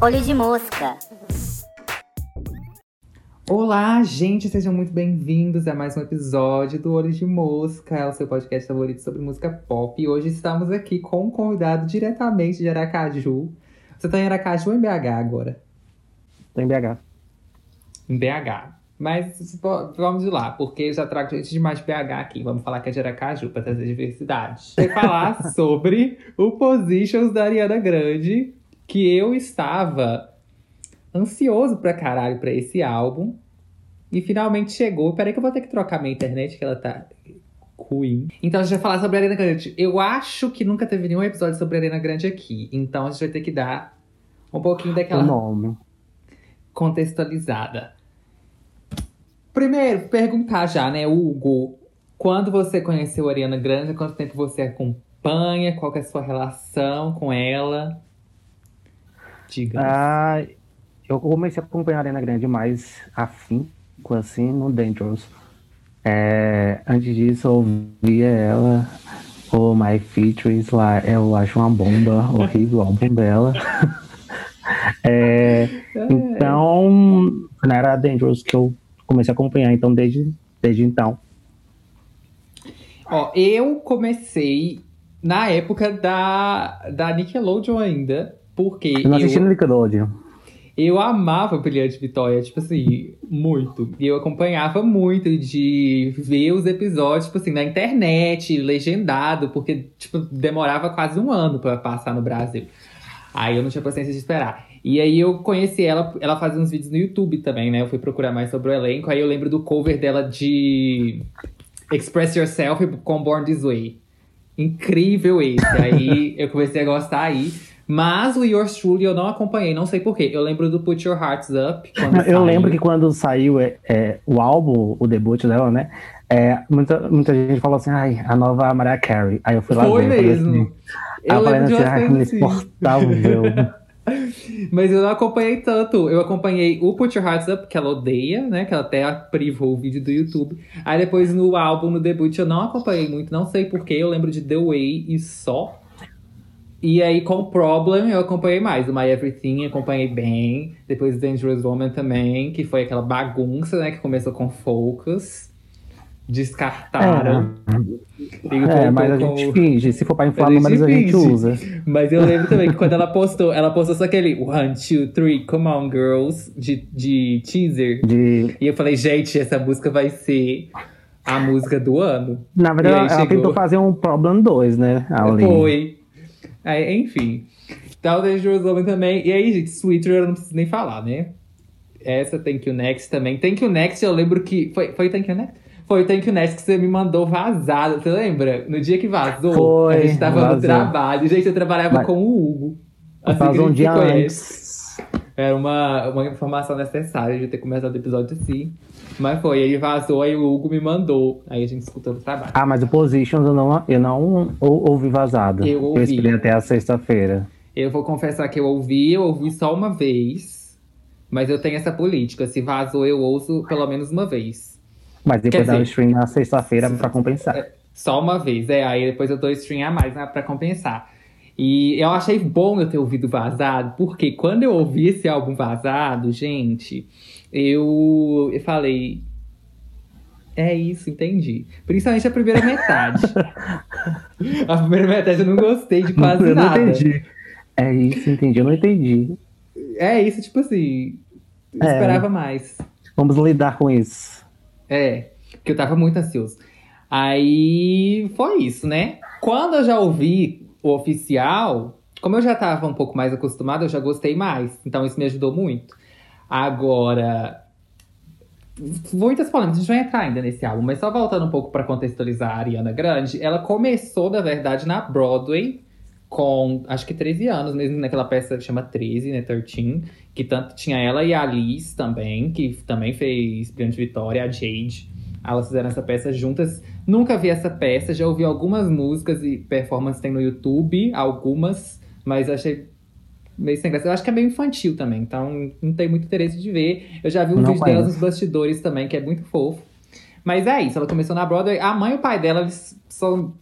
Olho de mosca. Olá, gente, sejam muito bem-vindos a mais um episódio do Olho de Mosca, o seu podcast favorito sobre música pop. E hoje estamos aqui com um convidado diretamente de Aracaju. Você tá em Aracaju ou em BH agora? Tô em BH. Em BH. Mas vamos lá, porque eu já trago gente de BH aqui. Vamos falar que é de Aracaju para trazer diversidade. E falar sobre o Positions da Ariana Grande, que eu estava ansioso pra caralho pra esse álbum. E finalmente chegou. Peraí que eu vou ter que trocar minha internet, que ela tá ruim. Então a gente vai falar sobre a Ariana Grande. Eu acho que nunca teve nenhum episódio sobre a Ariana Grande aqui. Então a gente vai ter que dar um pouquinho daquela O nome. contextualizada. Primeiro, perguntar já, né, Hugo? Quando você conheceu a Ariana Grande? Há quanto tempo você acompanha? Qual que é a sua relação com ela? Diga. Ah, eu comecei a acompanhar a Ariana Grande mais afinco, assim, no Dangerous. É, antes disso, eu ouvia ela, o My Features lá, eu acho uma bomba horrível o álbum dela. É, então, não era Dangerous que eu comecei a acompanhar, então desde, desde então. Ó, eu comecei na época da, da Nickelodeon ainda, porque Eu não assisti no eu, Nickelodeon. eu amava Brilhante Vitória, tipo assim, muito. E eu acompanhava muito de ver os episódios, tipo assim, na internet, legendado, porque, tipo, demorava quase um ano pra passar no Brasil. Aí eu não tinha paciência de esperar. E aí eu conheci ela, ela fazia uns vídeos no YouTube também, né? Eu fui procurar mais sobre o elenco, aí eu lembro do cover dela de Express Yourself com Born This Way. Incrível esse. Aí eu comecei a gostar aí. Mas o Yours Truly eu não acompanhei, não sei porquê. Eu lembro do Put Your Hearts Up. Eu saiu. lembro que quando saiu é, é, o álbum, o debut dela, né? É, muita, muita gente falou assim, ai, a nova Mariah Carey. Aí eu fui lá Foi ver. falei mesmo. Assim, Eu eu falei assim, assim. inexportável. Mas eu não acompanhei tanto. Eu acompanhei o Put Your Hearts Up, que ela odeia, né? Que ela até privou o vídeo do YouTube. Aí depois no álbum, no debut, eu não acompanhei muito. Não sei porquê. Eu lembro de The Way e só. E aí com Problem eu acompanhei mais. O My Everything acompanhei bem. Depois Dangerous Woman também, que foi aquela bagunça, né? Que começou com Focus. Descartaram. É, voltou mas a gente finge. Se for pra inflar números, a gente usa. Mas eu lembro também que quando ela postou, ela postou só aquele one, two, three, come on, girls, de, de teaser. De... E eu falei, gente, essa música vai ser a música do ano. Na verdade, ela chegou. tentou fazer um Problem 2, né? Ali. Foi. Aí, enfim. Tal Dangerous Woman também. E aí, gente, Sweeter eu não preciso nem falar, né? Essa Thank You Next também. Thank You Next, eu lembro que. Foi, foi Thank You Next? Foi o Thank You Next que você me mandou vazado. Você lembra? No dia que vazou, Foi, a gente tava no vazou. trabalho. Gente, eu trabalhava Mas- com o Hugo. Assim a um dia antes. Era uma, uma informação necessária de ter começado o episódio assim. Mas foi, ele vazou, aí o Hugo me mandou. Aí a gente escutou no trabalho. Ah, mas o Positions eu não, eu não ou- ouvi vazado. Eu ouvi. esperei até a sexta-feira. Eu vou confessar que eu ouvi, eu ouvi só uma vez. Mas eu tenho essa política. Se vazou, eu ouço pelo menos uma vez. Mas depois dá o stream na sexta-feira pra compensar. Só uma vez, é. Aí depois eu dou stream a mais né, pra compensar. E eu achei bom eu ter ouvido vazado, porque quando eu ouvi esse álbum vazado, gente, eu, eu falei. É isso, entendi. Principalmente a primeira metade. a primeira metade eu não gostei de quase eu não nada. entendi. É isso, entendi. Eu não entendi. É isso, tipo assim. Eu É. esperava mais. Vamos lidar com isso. É, porque eu tava muito ansioso. Aí foi isso, né? Quando eu já ouvi o oficial, como eu já tava um pouco mais acostumado, eu já gostei mais. Então isso me ajudou muito. Agora, muitas polêmicas, a gente vai entrar ainda nesse álbum, mas só voltando um pouco pra contextualizar a Ariana Grande, ela começou, na verdade, na Broadway com acho que 13 anos, mesmo naquela peça que chama 13, né, 13, que tanto tinha ela e a Liz também, que também fez Brilhante Vitória, a Jade. Elas fizeram essa peça juntas. Nunca vi essa peça, já ouvi algumas músicas e performances tem no YouTube, algumas, mas achei meio sem graça. Eu acho que é meio infantil também, então não tenho muito interesse de ver. Eu já vi um Não vídeo delas nos bastidores também, que é muito fofo. Mas é isso, ela começou na Broadway. A mãe e o pai dela, eles são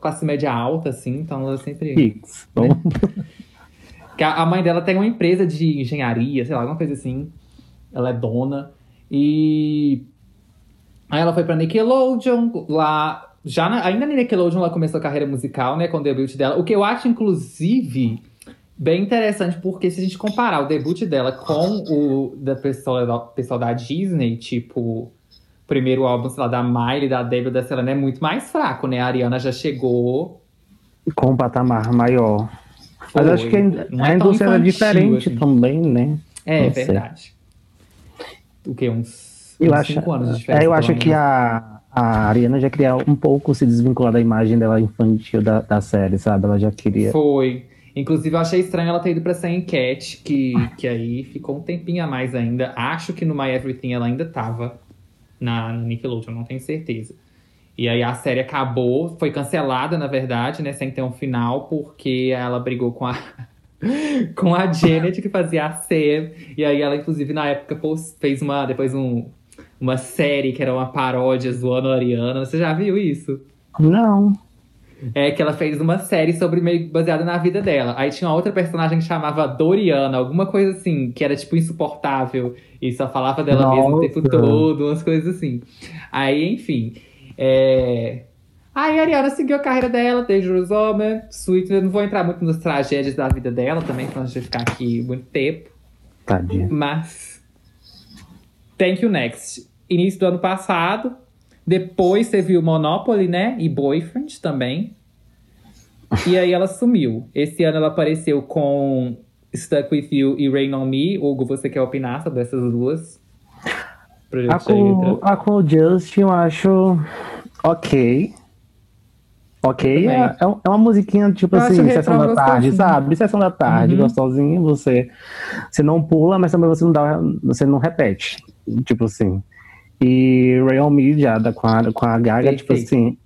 classe média alta, assim, então ela sempre. Pix. Né? Que a a mãe dela tem uma empresa de engenharia, sei lá, alguma coisa assim. Ela é dona. E aí ela foi pra Nickelodeon, lá. Já na- ainda na Nickelodeon ela começou a carreira musical, né? Com o debut dela. O que eu acho, inclusive, bem interessante, porque se a gente comparar o debut dela com o da pessoa, da pessoal da Disney, tipo, primeiro álbum, sei lá, da Miley, da Debbie, da Selena, é muito mais fraco, né? A Ariana já chegou. Com um patamar maior. Mas Foi. acho que a, Não é era infantil, diferente assim. também, né? É, sei. verdade. O que? Uns, Eu uns acho, cinco anos de diferença. é, eu acho que a, a Ariana já queria um pouco se desvincular da imagem dela infantil da, da série, sabe? Ela já queria. Foi. Inclusive, eu achei estranho ela ter ido pra essa enquete, que, que aí ficou um tempinho a mais ainda. Acho que no My Everything ela ainda tava na, na Nickelodeon, não tenho certeza. E aí a série acabou, foi cancelada, na verdade, né? Sem ter um final, porque ela brigou com a. com a Janet, que fazia a Sam. E aí ela, inclusive, na época, fez uma. Depois um, uma série que era uma paródia zoando a Ariana. Você já viu isso? Não. É que ela fez uma série sobre meio baseada na vida dela. Aí tinha uma outra personagem que chamava Doriana, alguma coisa assim, que era tipo insuportável e só falava dela mesma o tempo Nossa. todo, umas coisas assim. Aí, enfim. É... Aí a Ariana seguiu a carreira dela, Dangerous Woman, Sweet. Eu não vou entrar muito nas tragédias da vida dela também, pra não ficar aqui muito tempo. Tadinha. Mas. Thank you next. Início do ano passado. Depois teve o Monopoly, né? E Boyfriend também. E aí ela sumiu. Esse ano ela apareceu com Stuck With You e Rain On Me. Hugo, você quer opinar sobre essas duas? A com, a com o Justin eu acho ok. Ok, é, é é uma musiquinha tipo Eu assim, sessão da tarde, sabe? Sessão da tarde, Uhum. gostosinho, você, você não pula, mas também você não dá, você não repete. Tipo assim. E Real Me já da, com, a, com a Gaga, tipo Perfeito. assim.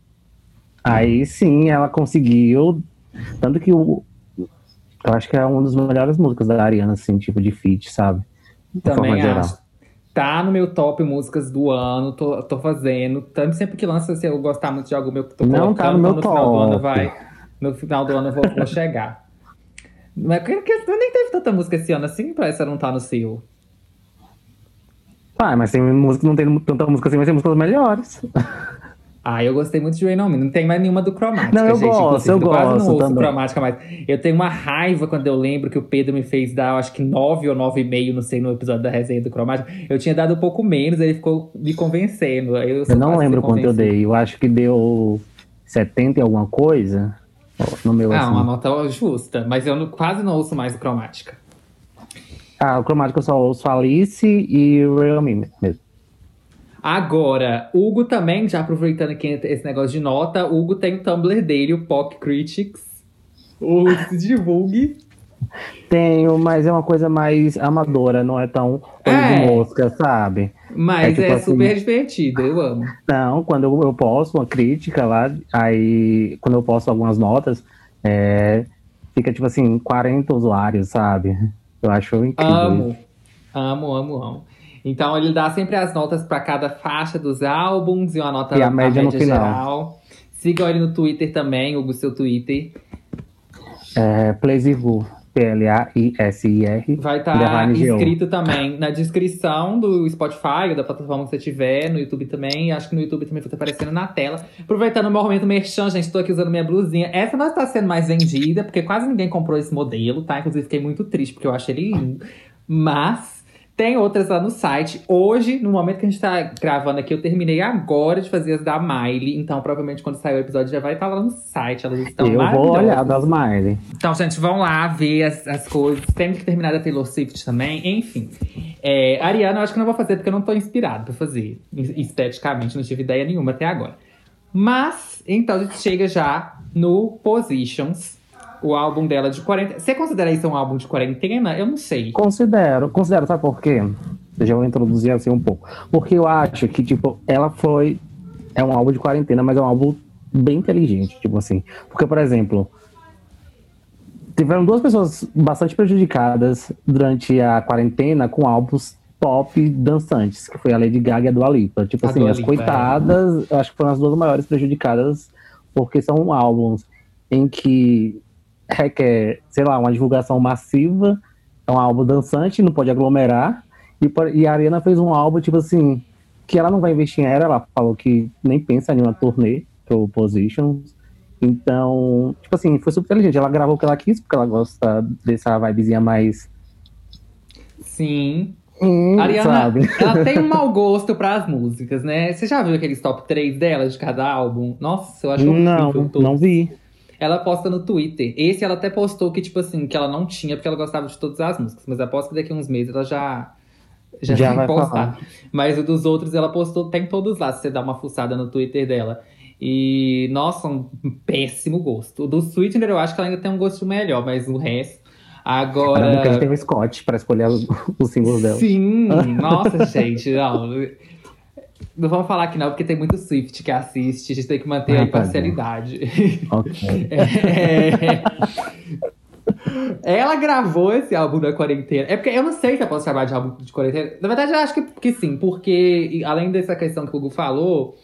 Aí sim ela conseguiu. Tanto que o. Eu acho que é uma das melhores músicas da Ariana, assim, tipo de feat, sabe? De forma Também geral. acho. Tá no meu top músicas do ano, tô, tô fazendo. Tanto sempre que lança, se eu gostar muito de algo meu que tô Não tá no meu no final do ano top. vai. No final do ano eu vou, vou chegar. Mas nem teve tanta música esse ano assim pra essa não tá no seu. Ah, mas tem música, não tem tanta música assim, mas tem músicas melhores. Ah, eu gostei muito de Rain On Me. Não tem mais nenhuma do Cromática, Não, eu gente. gosto, inclusive. eu quase gosto não ouço também. Cromática mais. Eu tenho uma raiva quando eu lembro que o Pedro me fez dar, eu acho que 9 ou 9,5, não sei, no episódio da resenha do Cromática. Eu tinha dado um pouco menos, ele ficou me convencendo. Eu, Eu não lembro quanto eu dei. Eu acho que deu 70 e alguma coisa. No meu, Ah, assim. uma nota justa. Mas eu não- quase não ouço mais o Cromática. Ah, o cromático eu só ouço Alice e Real Me mesmo. Agora, Hugo também, já aproveitando aqui esse negócio de nota, Hugo tem o Tumblr dele, o POC Critics. O se divulgue. Tenho, mas é uma coisa mais amadora, não é tão É. de mosca, sabe? Mas É tipo é, assim- super divertido, eu amo. Não, quando eu, eu posto uma crítica lá, aí quando eu posto algumas notas, é, fica tipo assim, 40 usuários, sabe? Eu acho incrível. Amo. Amo, amo, amo. Então ele dá sempre as notas para cada faixa dos álbuns e uma nota E a média no final. geral. Sigam ele no Twitter também, Hugo, seu Twitter. É, Plaisir, P-L-A-I-S-I-R. Vai estar underline G-O. inscrito também na descrição do Spotify da plataforma que você tiver, no YouTube também. Acho que no YouTube também vai estar aparecendo na tela. Aproveitando o meu momento merchan, gente, estou aqui usando minha blusinha. Essa não está sendo mais vendida, porque quase ninguém comprou esse modelo, tá? Inclusive fiquei muito triste, porque eu achei ele lindo. Mas tem outras lá no site. Hoje, no momento que a gente tá gravando aqui, eu terminei agora de fazer as da Miley. Então, provavelmente, quando sair o episódio, já vai estar lá no site. Elas estão eu vou olhar das Miley. Então, gente, vão lá ver as, as coisas. Temos que terminar da Taylor Swift também. Enfim. É, Ariana, eu acho que não vou fazer porque eu não tô inspirado pra fazer. Es- Esteticamente, não tive ideia nenhuma até agora. Mas, então, a gente chega já no Positions. O álbum dela de 40. Você considera isso um álbum de quarentena? Eu não sei. Considero, considero, sabe por quê? Eu já vou introduzir assim um pouco. Porque eu acho que, tipo, ela foi. É um álbum de quarentena, mas é um álbum bem inteligente, tipo assim. Porque, por exemplo, tiveram duas pessoas bastante prejudicadas durante a quarentena com álbuns pop dançantes, que foi a Lady Gaga e a Dua Lipa. Tipo A assim, Dua as Lipa, é. coitadas, eu acho que foram as duas maiores prejudicadas porque são álbuns em que requer, sei lá, uma divulgação massiva, é um álbum dançante, não pode aglomerar, e, e a Ariana fez um álbum, tipo assim, que ela não vai investir em era, ela falou que nem pensa em uma turnê pro Positions, então, tipo assim, foi super inteligente, ela gravou o que ela quis, porque ela gosta dessa vibezinha mais... Sim, Hum, Ariana, sabe? ela tem um mau gosto pras músicas, né? Você já viu aqueles top 3 dela de cada álbum? Nossa, eu acho Não, não vi. Ela posta no Twitter. Esse ela até postou que, tipo assim, que ela não tinha, porque ela gostava de todas as músicas. Mas aposto que daqui a uns meses ela já. Já, Já vai postar. falar. Mas o dos outros ela postou, tem todos lá, se você dá uma fuçada no Twitter dela. E, nossa, um péssimo gosto. O do Sweetener eu acho que ela ainda tem um gosto melhor, mas o resto. Caramba, que a gente Agora. tem o Scott pra escolher os, os símbolos dela. Sim, nossa, gente, não. Não vamos falar aqui não, porque tem muito Swift que assiste, a gente tem que manter a Ah, tá imparcialidade. Ok. É. Ela gravou esse álbum da quarentena. É porque eu não sei se eu posso chamar de álbum de quarentena. Na verdade, eu acho que, que sim, porque além dessa questão que o Hugo falou,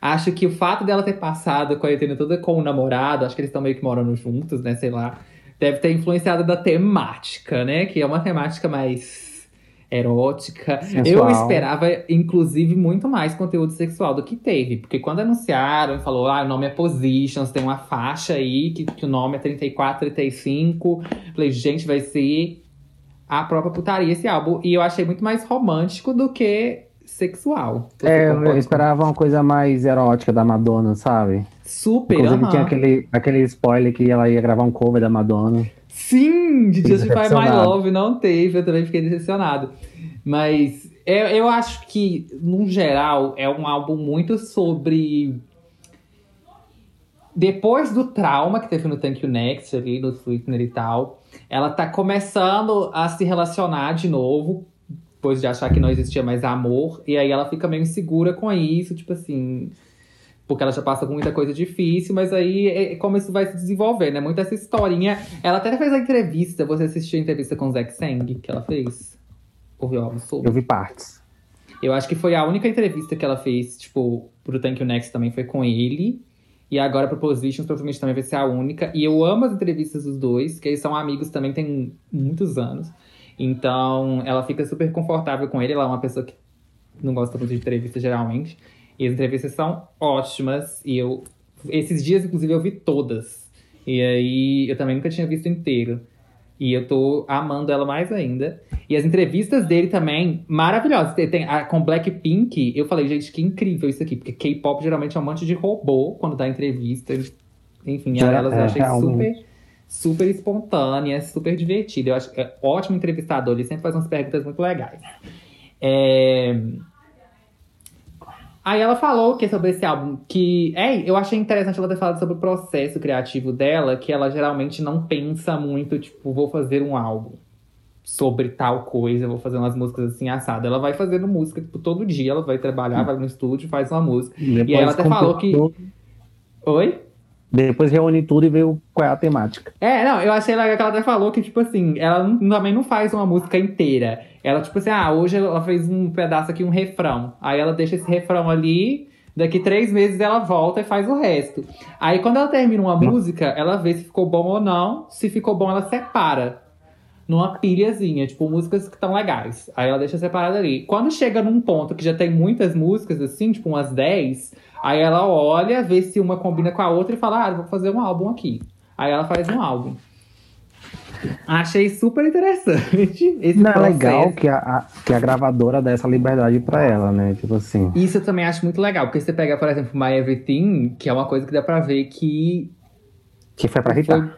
acho que o fato dela ter passado a quarentena toda com o namorado, acho que eles estão meio que morando juntos, né? Sei lá. Deve ter influenciado da temática, né? Que é uma temática mais erótica. Eu Sensual. esperava, inclusive, muito mais conteúdo sexual do que teve. Porque quando anunciaram e falou, ah, o nome é Positions, tem uma faixa aí, que, que o nome é 34, 35. Falei, gente, vai ser a própria putaria esse álbum. E eu achei muito mais romântico do que sexual. É, eu esperava uma coisa mais erótica da Madonna, sabe? Super, Inclusive aham. tinha aquele, aquele spoiler que ela ia gravar um cover da Madonna. Sim, de Justify My. Love não teve, eu também fiquei decepcionado. Mas eu, eu acho que, no geral, é um álbum muito sobre. Depois do trauma que teve no Thank You Next, ali, no Sweetener e tal, ela tá começando a se relacionar de novo, depois de achar que não existia mais amor, e aí ela fica meio insegura com isso, tipo assim. Porque ela já passa por muita coisa difícil, mas aí é é como isso vai se desenvolver, né? Muito essa historinha. Ela até fez a entrevista, você assistiu a entrevista com o Zack Sang que ela fez? Ouviu algo sobre? Eu vi partes. Eu acho que foi a única entrevista que ela fez, tipo, pro Thank You Next também foi com ele. E agora pro Positions provavelmente também vai ser a única. E eu amo as entrevistas dos dois, que eles são amigos também tem muitos anos. Então ela fica super confortável com ele. Ela é uma pessoa que não gosta muito de entrevista geralmente. E as entrevistas são ótimas. E eu. Esses dias, inclusive, eu vi todas. E aí eu também nunca tinha visto inteiro. E eu tô amando ela mais ainda. E as entrevistas dele também, maravilhosas. Tem, tem a, com Blackpink, eu falei, gente, que incrível isso aqui. Porque K-pop geralmente é um monte de robô quando dá entrevista. Enfim, É, elas eu é, achei realmente. super, super espontânea, super divertida. Eu acho é ótimo entrevistador, ele sempre faz umas perguntas muito legais. É... Aí ela falou que sobre esse álbum, que é, eu achei interessante ela ter falado sobre o processo criativo dela, que ela geralmente não pensa muito, tipo, vou fazer um álbum sobre tal coisa, vou fazer umas músicas assim assadas. Ela vai fazendo música, tipo, todo dia, ela vai trabalhar, vai no estúdio, faz uma música. Depois E ela até falou que- Oi? Depois reúne tudo e vê qual é a temática. É, não, eu achei legal que ela até falou que, tipo assim, ela não- também não faz uma música inteira. Ela, tipo assim, ah, hoje ela fez um pedaço aqui, um refrão. Aí ela deixa esse refrão ali, daqui três meses ela volta e faz o resto. Aí quando ela termina uma música, ela vê se ficou bom ou não. Se ficou bom, ela separa. Numa pilhazinha, tipo, músicas que estão legais. Aí ela deixa separado ali. Quando chega num ponto que já tem muitas músicas, assim, tipo umas 10, aí ela olha, vê se uma combina com a outra e fala, ah, vou fazer um álbum aqui. Aí ela faz um álbum. Achei super interessante esse Não, é legal que a, a- que a gravadora dá essa liberdade pra ela, né? Tipo assim. Isso eu também acho muito legal, porque você pega, por exemplo, My Everything, que é uma coisa que dá pra ver que Que foi pra irritar. foi,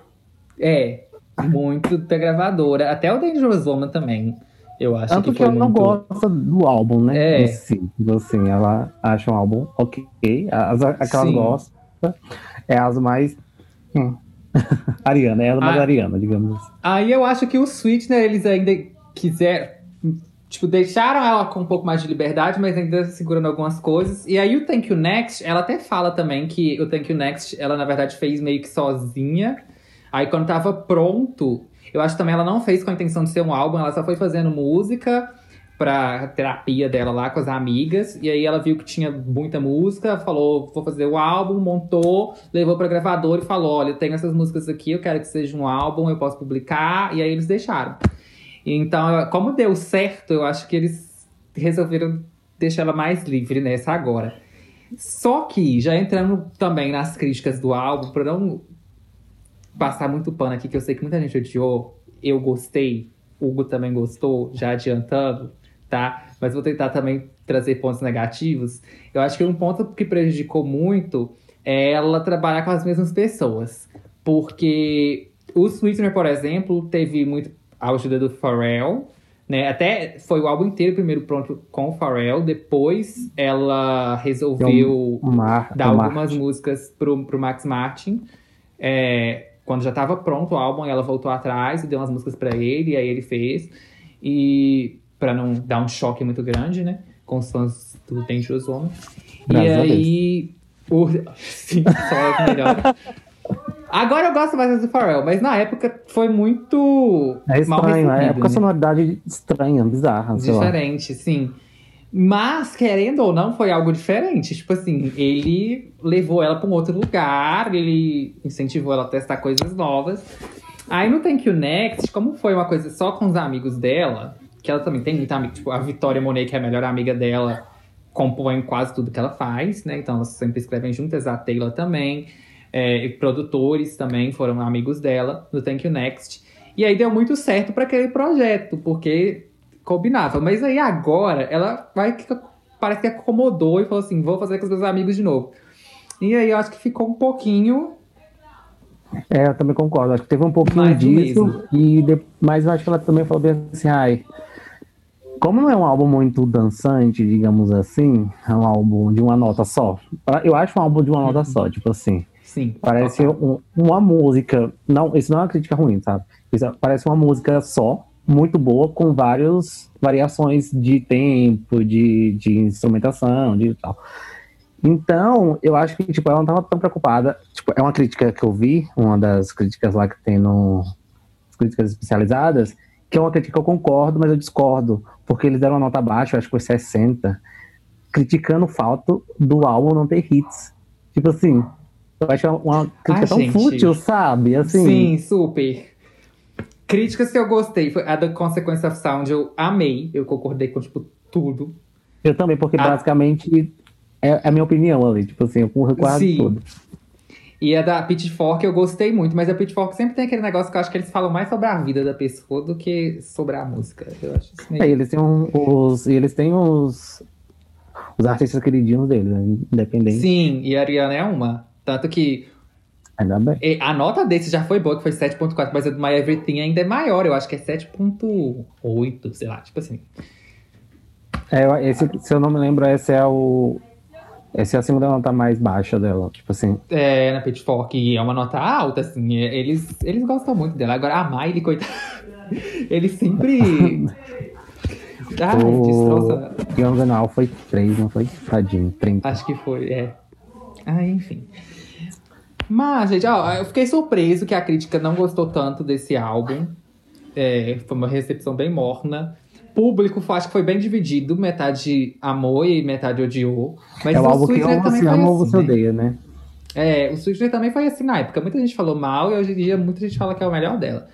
é, muito da gravadora. Até o Dangerous Woman também, eu acho Tanto que que ela não muito... gosta do álbum, né? É. Em si. Tipo assim, ela acha um álbum ok. As, as que ela Sim. gosta é as mais. Hum. Ariana, é a mais Ah. Ariana, digamos assim. Aí eu acho que o Sweetener, eles ainda quiseram. Tipo, deixaram ela com um pouco mais de liberdade, mas ainda segurando algumas coisas. E aí o Thank You Next, ela até fala também que o Thank You Next, ela na verdade fez meio que sozinha. Aí quando tava pronto, eu acho que também ela não fez com a intenção de ser um álbum, ela só foi fazendo música pra terapia dela lá com as amigas. E aí ela viu que tinha muita música, falou: vou fazer o álbum, montou, levou pra gravadora e falou: olha, eu tenho essas músicas aqui, eu quero que seja um álbum, eu posso publicar. E aí eles deixaram. Então, como deu certo, eu acho que eles resolveram deixar ela mais livre nessa agora. Só que, já entrando também nas críticas do álbum, pra não passar muito pano aqui, que eu sei que muita gente odiou, eu gostei, Hugo também gostou, já adiantando, tá? Mas vou tentar também trazer pontos negativos. Eu acho que um ponto que prejudicou muito é ela trabalhar com as mesmas pessoas. Porque o Sweetener, por exemplo, teve muito a ajuda do Pharrell, né? Até foi o álbum inteiro primeiro pronto com o Pharrell, depois ela resolveu um Mar- dar um algumas Martin. músicas pro, pro Max Martin. É, quando já estava pronto o álbum, ela voltou atrás e deu umas músicas pra ele, e aí ele fez. E para não dar um choque muito grande, né? Com os fãs do Dangerous Woman. Graças e aí. O... Sim, só as melhores. Agora eu gosto mais do Pharrell, mas na época foi muito É mal estranho, recebido, é com a né? sonoridade estranha, bizarra. Diferente, sim. Mas, querendo ou não, foi algo diferente. Tipo assim, ele levou ela para um outro lugar, ele incentivou ela a testar coisas novas. Aí no Thank You Next, como foi uma coisa só com os amigos dela, que ela também tem muita amiga, tipo, a Vitória Monet, que é a melhor amiga dela, compõe quase tudo que ela faz, né? Então elas sempre escrevem juntas, a Taylor também. É, produtores também foram amigos dela no Thank You Next. E aí deu muito certo para aquele projeto, porque combinava. Mas aí agora ela vai que parece que acomodou e falou assim: vou fazer com os meus amigos de novo. E aí eu acho que ficou um pouquinho. É, eu também concordo. Acho que teve um pouquinho Mais disso. E de- Mas eu acho que ela também falou bem assim, ai. Como não é um álbum muito dançante, digamos assim, é um álbum de uma nota só. Eu acho um álbum de uma nota só, tipo assim. Sim. Parece um- uma música. Não, isso não é uma crítica ruim, sabe? Isso é- parece uma música só, muito boa, com várias variações de tempo, de, de instrumentação, de tal. Então, eu acho que tipo, ela não estava tão preocupada. Tipo, é uma crítica que eu vi, uma das críticas lá que tem no as críticas especializadas, que é uma crítica que eu concordo, mas eu discordo, porque eles deram uma nota baixa, eu acho que foi 60, criticando o fato do álbum não ter hits. Tipo assim, eu acho uma crítica Ah, tão gente. fútil, sabe? Assim, Sim, super. Críticas que eu gostei foi a da Consequence of Sound, eu amei. Eu concordei com, tipo, tudo. eu também, porque Ah. basicamente é, é a minha opinião ali, tipo assim, eu concordo quase Sim. tudo. E a da Pitchfork eu gostei muito, mas a Pitchfork sempre tem aquele negócio que eu acho que eles falam mais sobre a vida da pessoa do que sobre a música. Eu acho isso meio. É, eles têm um- os. e Eles têm os. Os artistas queridinhos deles, né? Independente. Sim, e a Ariana é uma. Tanto que Ainda bem. e a nota desse já foi boa, que foi 7.4, mas a do My Everything ainda é maior. Eu acho que é 7.8, sei lá, tipo assim. É, esse, se eu não me lembro, esse é o. Essa é a segunda nota mais baixa dela. Tipo assim. É, na Pitchfork, é uma nota alta, assim. Eles, eles gostam muito dela. Agora, a Miley, coitada. Ele sempre. Ai, o destroça. Young Now foi 3, não foi? Tadinho, 30. Acho que foi, é. Ah, enfim. Mas, gente, ó, eu fiquei surpreso que a crítica não gostou tanto desse álbum. É, foi uma recepção bem morna. Público, acho que foi bem dividido. Metade amou e metade odiou. Mas é o álbum que ou você ama ou assim, você né? odeia, né? É, o Sweetener também foi assim na época. Muita gente falou mal e hoje em dia muita gente fala que é o melhor dela.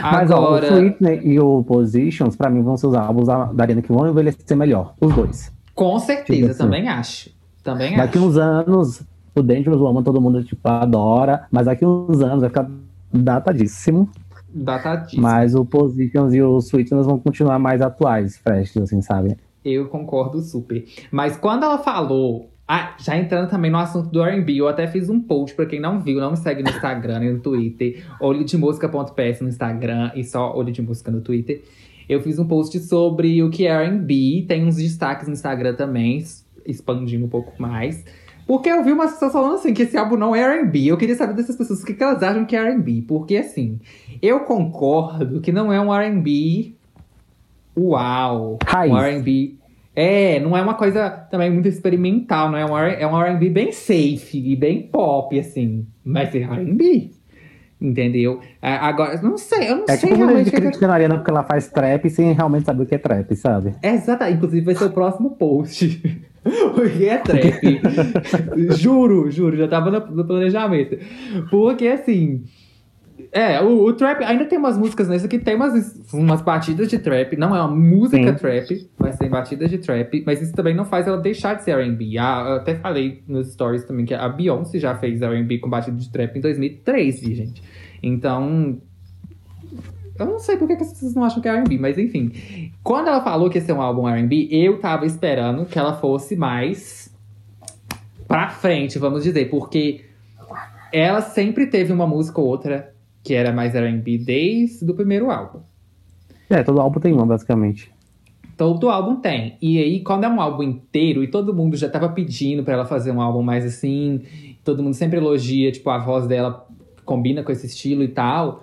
Mas ó, o Agora, Sweetener e o Positions, pra mim, vão ser os álbuns da da Ariana que vão envelhecer melhor. Os dois. com certeza, Tipo assim. também acho. Também Daqui acho. uns anos, o Dangerous Woman todo mundo tipo, adora, mas daqui uns anos vai ficar datadíssimo. Datadíssimo. Mas o Positions e o Sweetness vão continuar mais atuais, frescos, assim, sabe? Eu concordo super. Mas quando ela falou. Ah, já entrando também no assunto do RB, eu até fiz um post pra quem não viu, não me segue no Instagram e no Twitter, olhodemosca.ps no Instagram e só olho de música no Twitter. Eu fiz um post sobre o que é RB, tem uns destaques no Instagram também, expandindo um pouco mais. Porque eu vi umas pessoas falando assim que esse álbum não é R&B. Eu queria saber dessas pessoas o que, que elas acham que é R&B. Porque assim, eu concordo que não é um R&B uau. Raiz. Um R&B é, não é uma coisa também muito experimental, não é um, é um R&B bem safe e bem pop, assim. Mas é R&B. Entendeu? É, Agora, não sei, eu não É sei tipo realmente. o que criticando a Ariana porque ela faz trap sem realmente saber o que é trap, sabe? Exato, inclusive vai ser o próximo post. Porque é trap. juro, juro, já tava no, no planejamento. Porque assim. É, o, o trap ainda tem umas músicas nessa que tem umas, umas batidas de trap. Não é uma música Sim. trap, mas tem batidas de trap. Mas isso também não faz ela deixar de ser RB. Eu até falei nos stories também que a Beyoncé já fez RB com batida de trap em 2013, gente. Então. Eu não sei por que que vocês não acham que é R&B, mas enfim. Quando ela falou que ia ser um álbum R&B, eu tava esperando que ela fosse mais pra frente, vamos dizer, porque ela sempre teve uma música ou outra que era mais R&B desde o primeiro álbum. É, todo álbum tem uma, basicamente. Todo álbum tem. E aí, quando é um álbum inteiro e todo mundo já tava pedindo pra ela fazer um álbum mais assim, todo mundo sempre elogia, tipo, a voz dela combina com esse estilo e tal.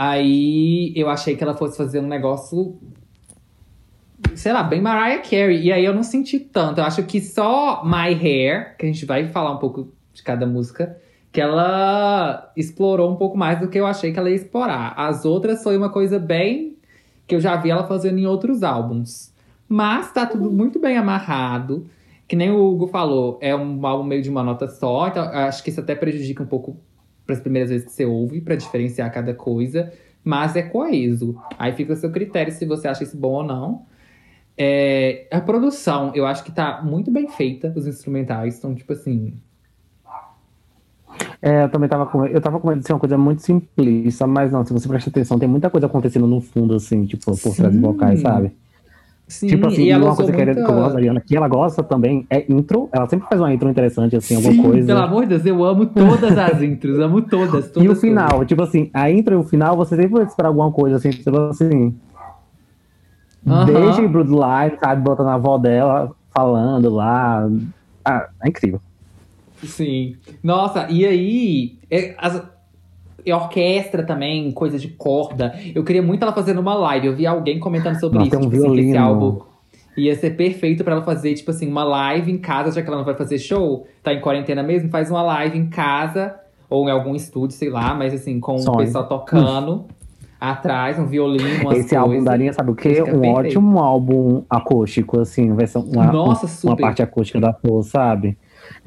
Aí eu achei que ela fosse fazer um negócio, sei lá, bem Mariah Carey. E aí eu não senti tanto. Eu acho que só My Hair, que a gente vai falar um pouco de cada música, que ela explorou um pouco mais do que eu achei que ela ia explorar. As outras foi uma coisa bem que eu já vi ela fazendo em outros álbuns. Mas tá tudo muito bem amarrado. Que nem o Hugo falou, é um álbum meio de uma nota só, então acho que isso até prejudica um pouco para as primeiras vezes que você ouve, para diferenciar cada coisa. Mas é coeso. Aí fica o seu critério se você acha isso bom ou não. É, a produção, eu acho que tá muito bem feita, os instrumentais estão, tipo assim. É, eu também tava com. Eu tava com medo de ser uma coisa muito simplista, mas não, se você prestar atenção, tem muita coisa acontecendo no fundo, assim, tipo, por trás dos vocais, sabe? Sim, tipo assim, e ela uma coisa que, muita... que eu gosto da Ariana, que ela gosta também, é intro. Ela sempre faz uma intro interessante, assim, alguma Sim, coisa. pelo amor de Deus, eu amo todas as intros, amo todas, todas. E o todas. final, tipo assim, a intro e o final, você sempre vai esperar alguma coisa, assim, tipo assim. Aham. Desde Bloodline, sabe, botando a avó dela falando lá. Ah, é incrível. Sim. Nossa, e aí, é, as, e orquestra também, coisa de corda. Eu queria muito ela fazendo uma live. Eu vi alguém comentando sobre Nossa, isso, tem um tipo assim, que esse violino. álbum ia ser perfeito pra ela fazer, tipo assim, uma live em casa, já que ela não vai fazer show, tá em quarentena mesmo, faz uma live em casa ou em algum estúdio, sei lá, mas assim, com o Sonho. pessoal tocando atrás, um violino, umas Esse álbum coisas. daria, sabe o quê? Um perfeito. ótimo álbum acústico, assim, vai ser uma, Nossa, uma super. parte acústica da Flor, sabe?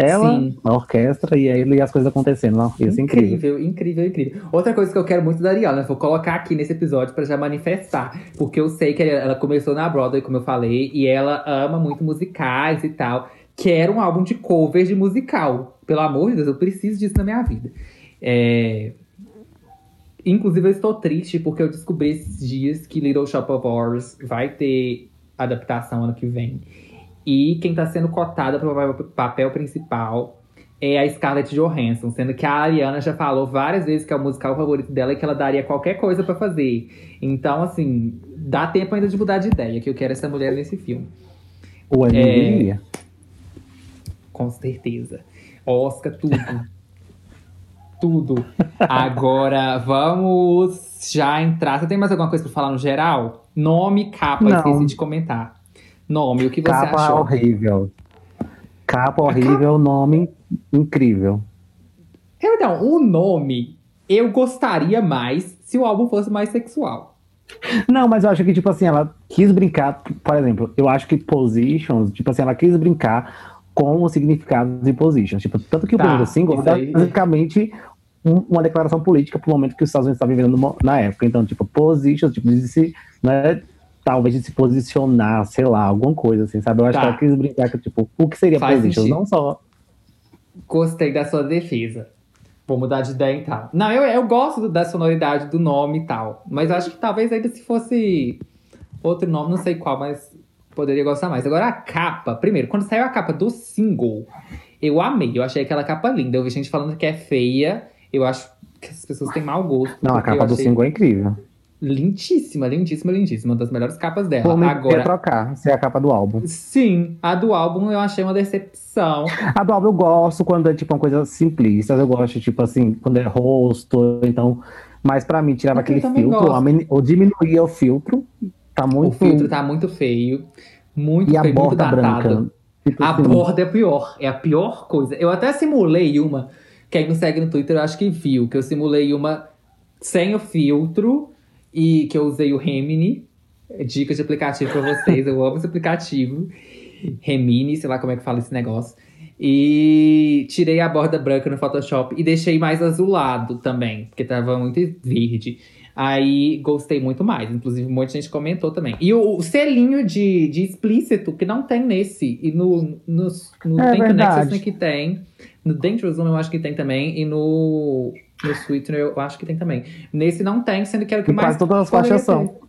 Ela, Sim. a orquestra e aí e as coisas acontecendo. Não, isso é incrível. Incrível, incrível, incrível. Outra coisa que eu quero muito da Ariana, vou colocar aqui nesse episódio pra já manifestar. Porque eu sei que ela começou na Broadway, como eu falei, e ela ama muito musicais e tal. Quero um álbum de covers de musical. Pelo amor de Deus, eu preciso disso na minha vida. É... Inclusive, eu estou triste porque eu descobri esses dias que Little Shop of Horrors vai ter adaptação ano que vem. E quem tá sendo cotada para o papel principal é a Scarlett Johansson, sendo que a Ariana já falou várias vezes que é o musical favorito dela e que ela daria qualquer coisa pra fazer. Então, assim, dá tempo ainda de mudar de ideia, que eu quero essa mulher nesse filme. O É. Emily. Com certeza. Oscar, tudo. tudo. Agora, vamos já entrar. Você tem mais alguma coisa pra falar no geral? Nome, capa, Não. esqueci de comentar. Nome, o que você Capa achou? horrível. Capa horrível, nome incrível. Então, o nome, eu gostaria mais se o álbum fosse mais sexual. Não, mas eu acho que, tipo assim, ela quis brincar, por exemplo, eu acho que Positions, tipo assim, ela quis brincar com o significado de Positions. Tipo, tanto que o Tá, primeiro single é basicamente um- uma declaração política pro momento que os Estados Unidos estavam vivendo na época. Então, tipo, Positions, tipo, de se, né, talvez de se posicionar, sei lá, alguma coisa assim, sabe? Eu acho Tá. que ela quis brincar com, tipo, o que seria Faz Positions? sentido. Não só. Gostei da sua defesa. Vou mudar de ideia então. Não, eu, eu gosto da sonoridade do nome e tal. Mas acho que talvez ainda se fosse outro nome, não sei qual, mas poderia gostar mais. Agora a capa, primeiro, quando saiu a capa do single, eu amei. Eu achei aquela capa linda. Eu vi gente falando que é feia. Eu acho que as pessoas têm mau gosto. Não, a capa do achei single é incrível. Lindíssima, lindíssima, lindíssima. Uma das melhores capas dela. Ia Agora, trocar, ser a capa do álbum. sim, a do álbum eu achei uma decepção. A do álbum eu gosto quando é tipo uma coisa simplista, eu gosto, tipo assim, quando é rosto, então. Mas pra mim, tirava Eu aquele filtro, ou diminuía o filtro, tá muito. O filtro tá muito feio. Muito E a feio, muito borda datado. branca. Tipo A assim, borda é pior. É a pior coisa. Eu até simulei uma. Quem me segue no Twitter, eu acho que viu. Que eu simulei uma sem o filtro e que eu usei o Remini. Dica de aplicativo pra vocês, eu amo esse aplicativo. Remini, sei lá como é que fala esse negócio. E tirei a borda branca no Photoshop e deixei mais azulado também, porque tava muito verde. Aí gostei muito mais. Inclusive, um monte de gente comentou também. E o, o selinho de, de explícito, que não tem nesse. E no, no, no É. Nexus, né, que tem. No Dangerous Zone eu acho que tem também. E no, no Sweetener eu acho que tem também. Nesse não tem, sendo que era o que E mais. quase todas as faixas são.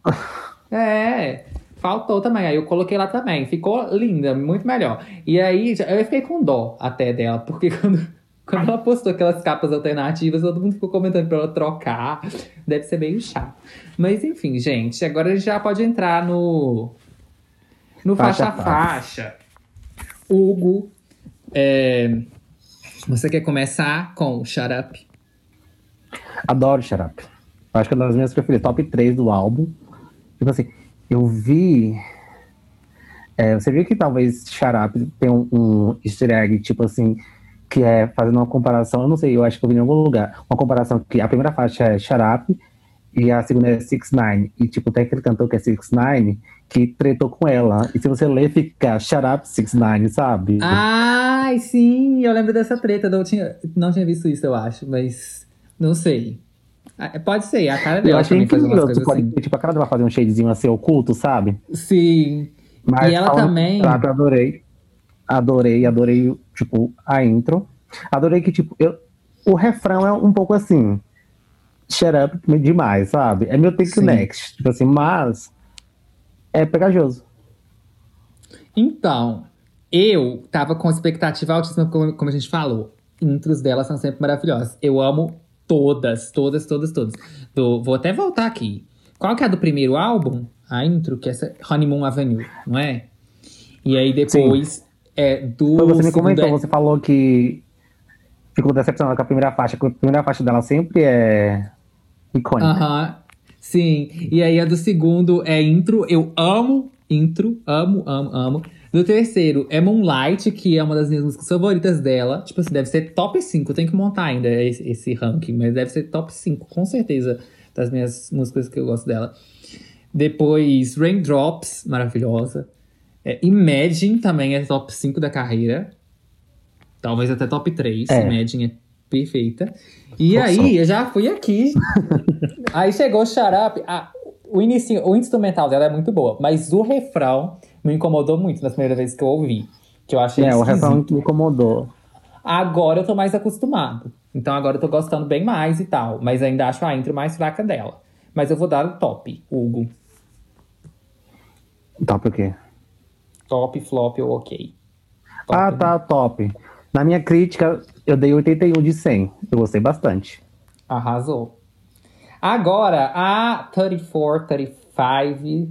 É. Faltou também. Aí eu coloquei lá também. Ficou linda, muito melhor. E aí eu fiquei com dó até dela, porque quando, quando ela postou aquelas capas alternativas, todo mundo ficou comentando pra ela trocar. Deve ser meio chato. Mas enfim, gente, agora a gente já pode entrar no. No Faixa a faixa-faixa. Hugo, é, você quer começar com Shut Up? Adoro. Eu acho que é uma das minhas preferidas. Top 3 do álbum. Tipo assim, eu vi. é, você viu que talvez Shut Up tem um, um easter egg, tipo assim, que é fazendo uma comparação, eu não sei, eu acho que eu vi em algum lugar, uma comparação que a primeira faixa é Shut Up e a segunda é Six Nine. E tipo, tem aquele cantor que é Six Nine que tretou com ela. E se você ler, fica Shut Up Six Nine, sabe? Ai, sim, eu lembro dessa treta. Não tinha, não tinha visto isso, eu acho, mas não sei. Ah, Pode ser, a cara eu dela achei também faz umas incrível, tu pode, assim. tipo, a cara dela fazer um shadezinho assim oculto, sabe? Sim. Mas E ela também- eu adorei. Adorei, adorei, tipo, a intro. Adorei que, tipo, eu, o refrão é um pouco assim. Shut up demais, sabe? É meu take Sim. next. Tipo assim, mas é pegajoso. Então, eu tava com expectativa altíssima, como a gente falou. Intros dela são sempre maravilhosas. Eu amo todas, todas, todas, todas. Do- vou até voltar aqui. Qual que é a do primeiro álbum? A intro, que é essa Honeymoon Avenue, não é? E aí depois é do. Então, você me comentou, é- você falou que ficou decepcionado com a primeira faixa, que a primeira faixa dela sempre é icônica. Aham. Sim. E aí a do segundo é intro. Eu amo intro. Amo, amo, amo. Do terceiro é Moonlight, que é uma das minhas músicas favoritas dela. Tipo assim, deve ser top 5. Eu tenho que montar ainda esse, esse ranking, mas deve ser top 5, com certeza, das minhas músicas que eu gosto dela. Depois, Raindrops, maravilhosa. É, Imagine também é top 5 da carreira. Talvez até top 3. É. Imagine é perfeita. E Nossa. aí, eu já fui aqui. aí chegou Shut Up. Ah, o, inicio, o instrumental dela é muito boa, mas o refrão me incomodou muito nas primeiras vezes que eu ouvi. Que eu achei É, o refrão me incomodou. Agora eu tô mais acostumado. Então agora eu tô gostando bem mais e tal. Mas ainda acho a intro mais fraca dela. Mas eu vou dar o top, Hugo. Top o quê? Top, flop ou ok. Top, Ah, né? tá, top. Na minha crítica, eu dei 81 de 100. Eu gostei bastante. Arrasou. Agora, a 34, 35,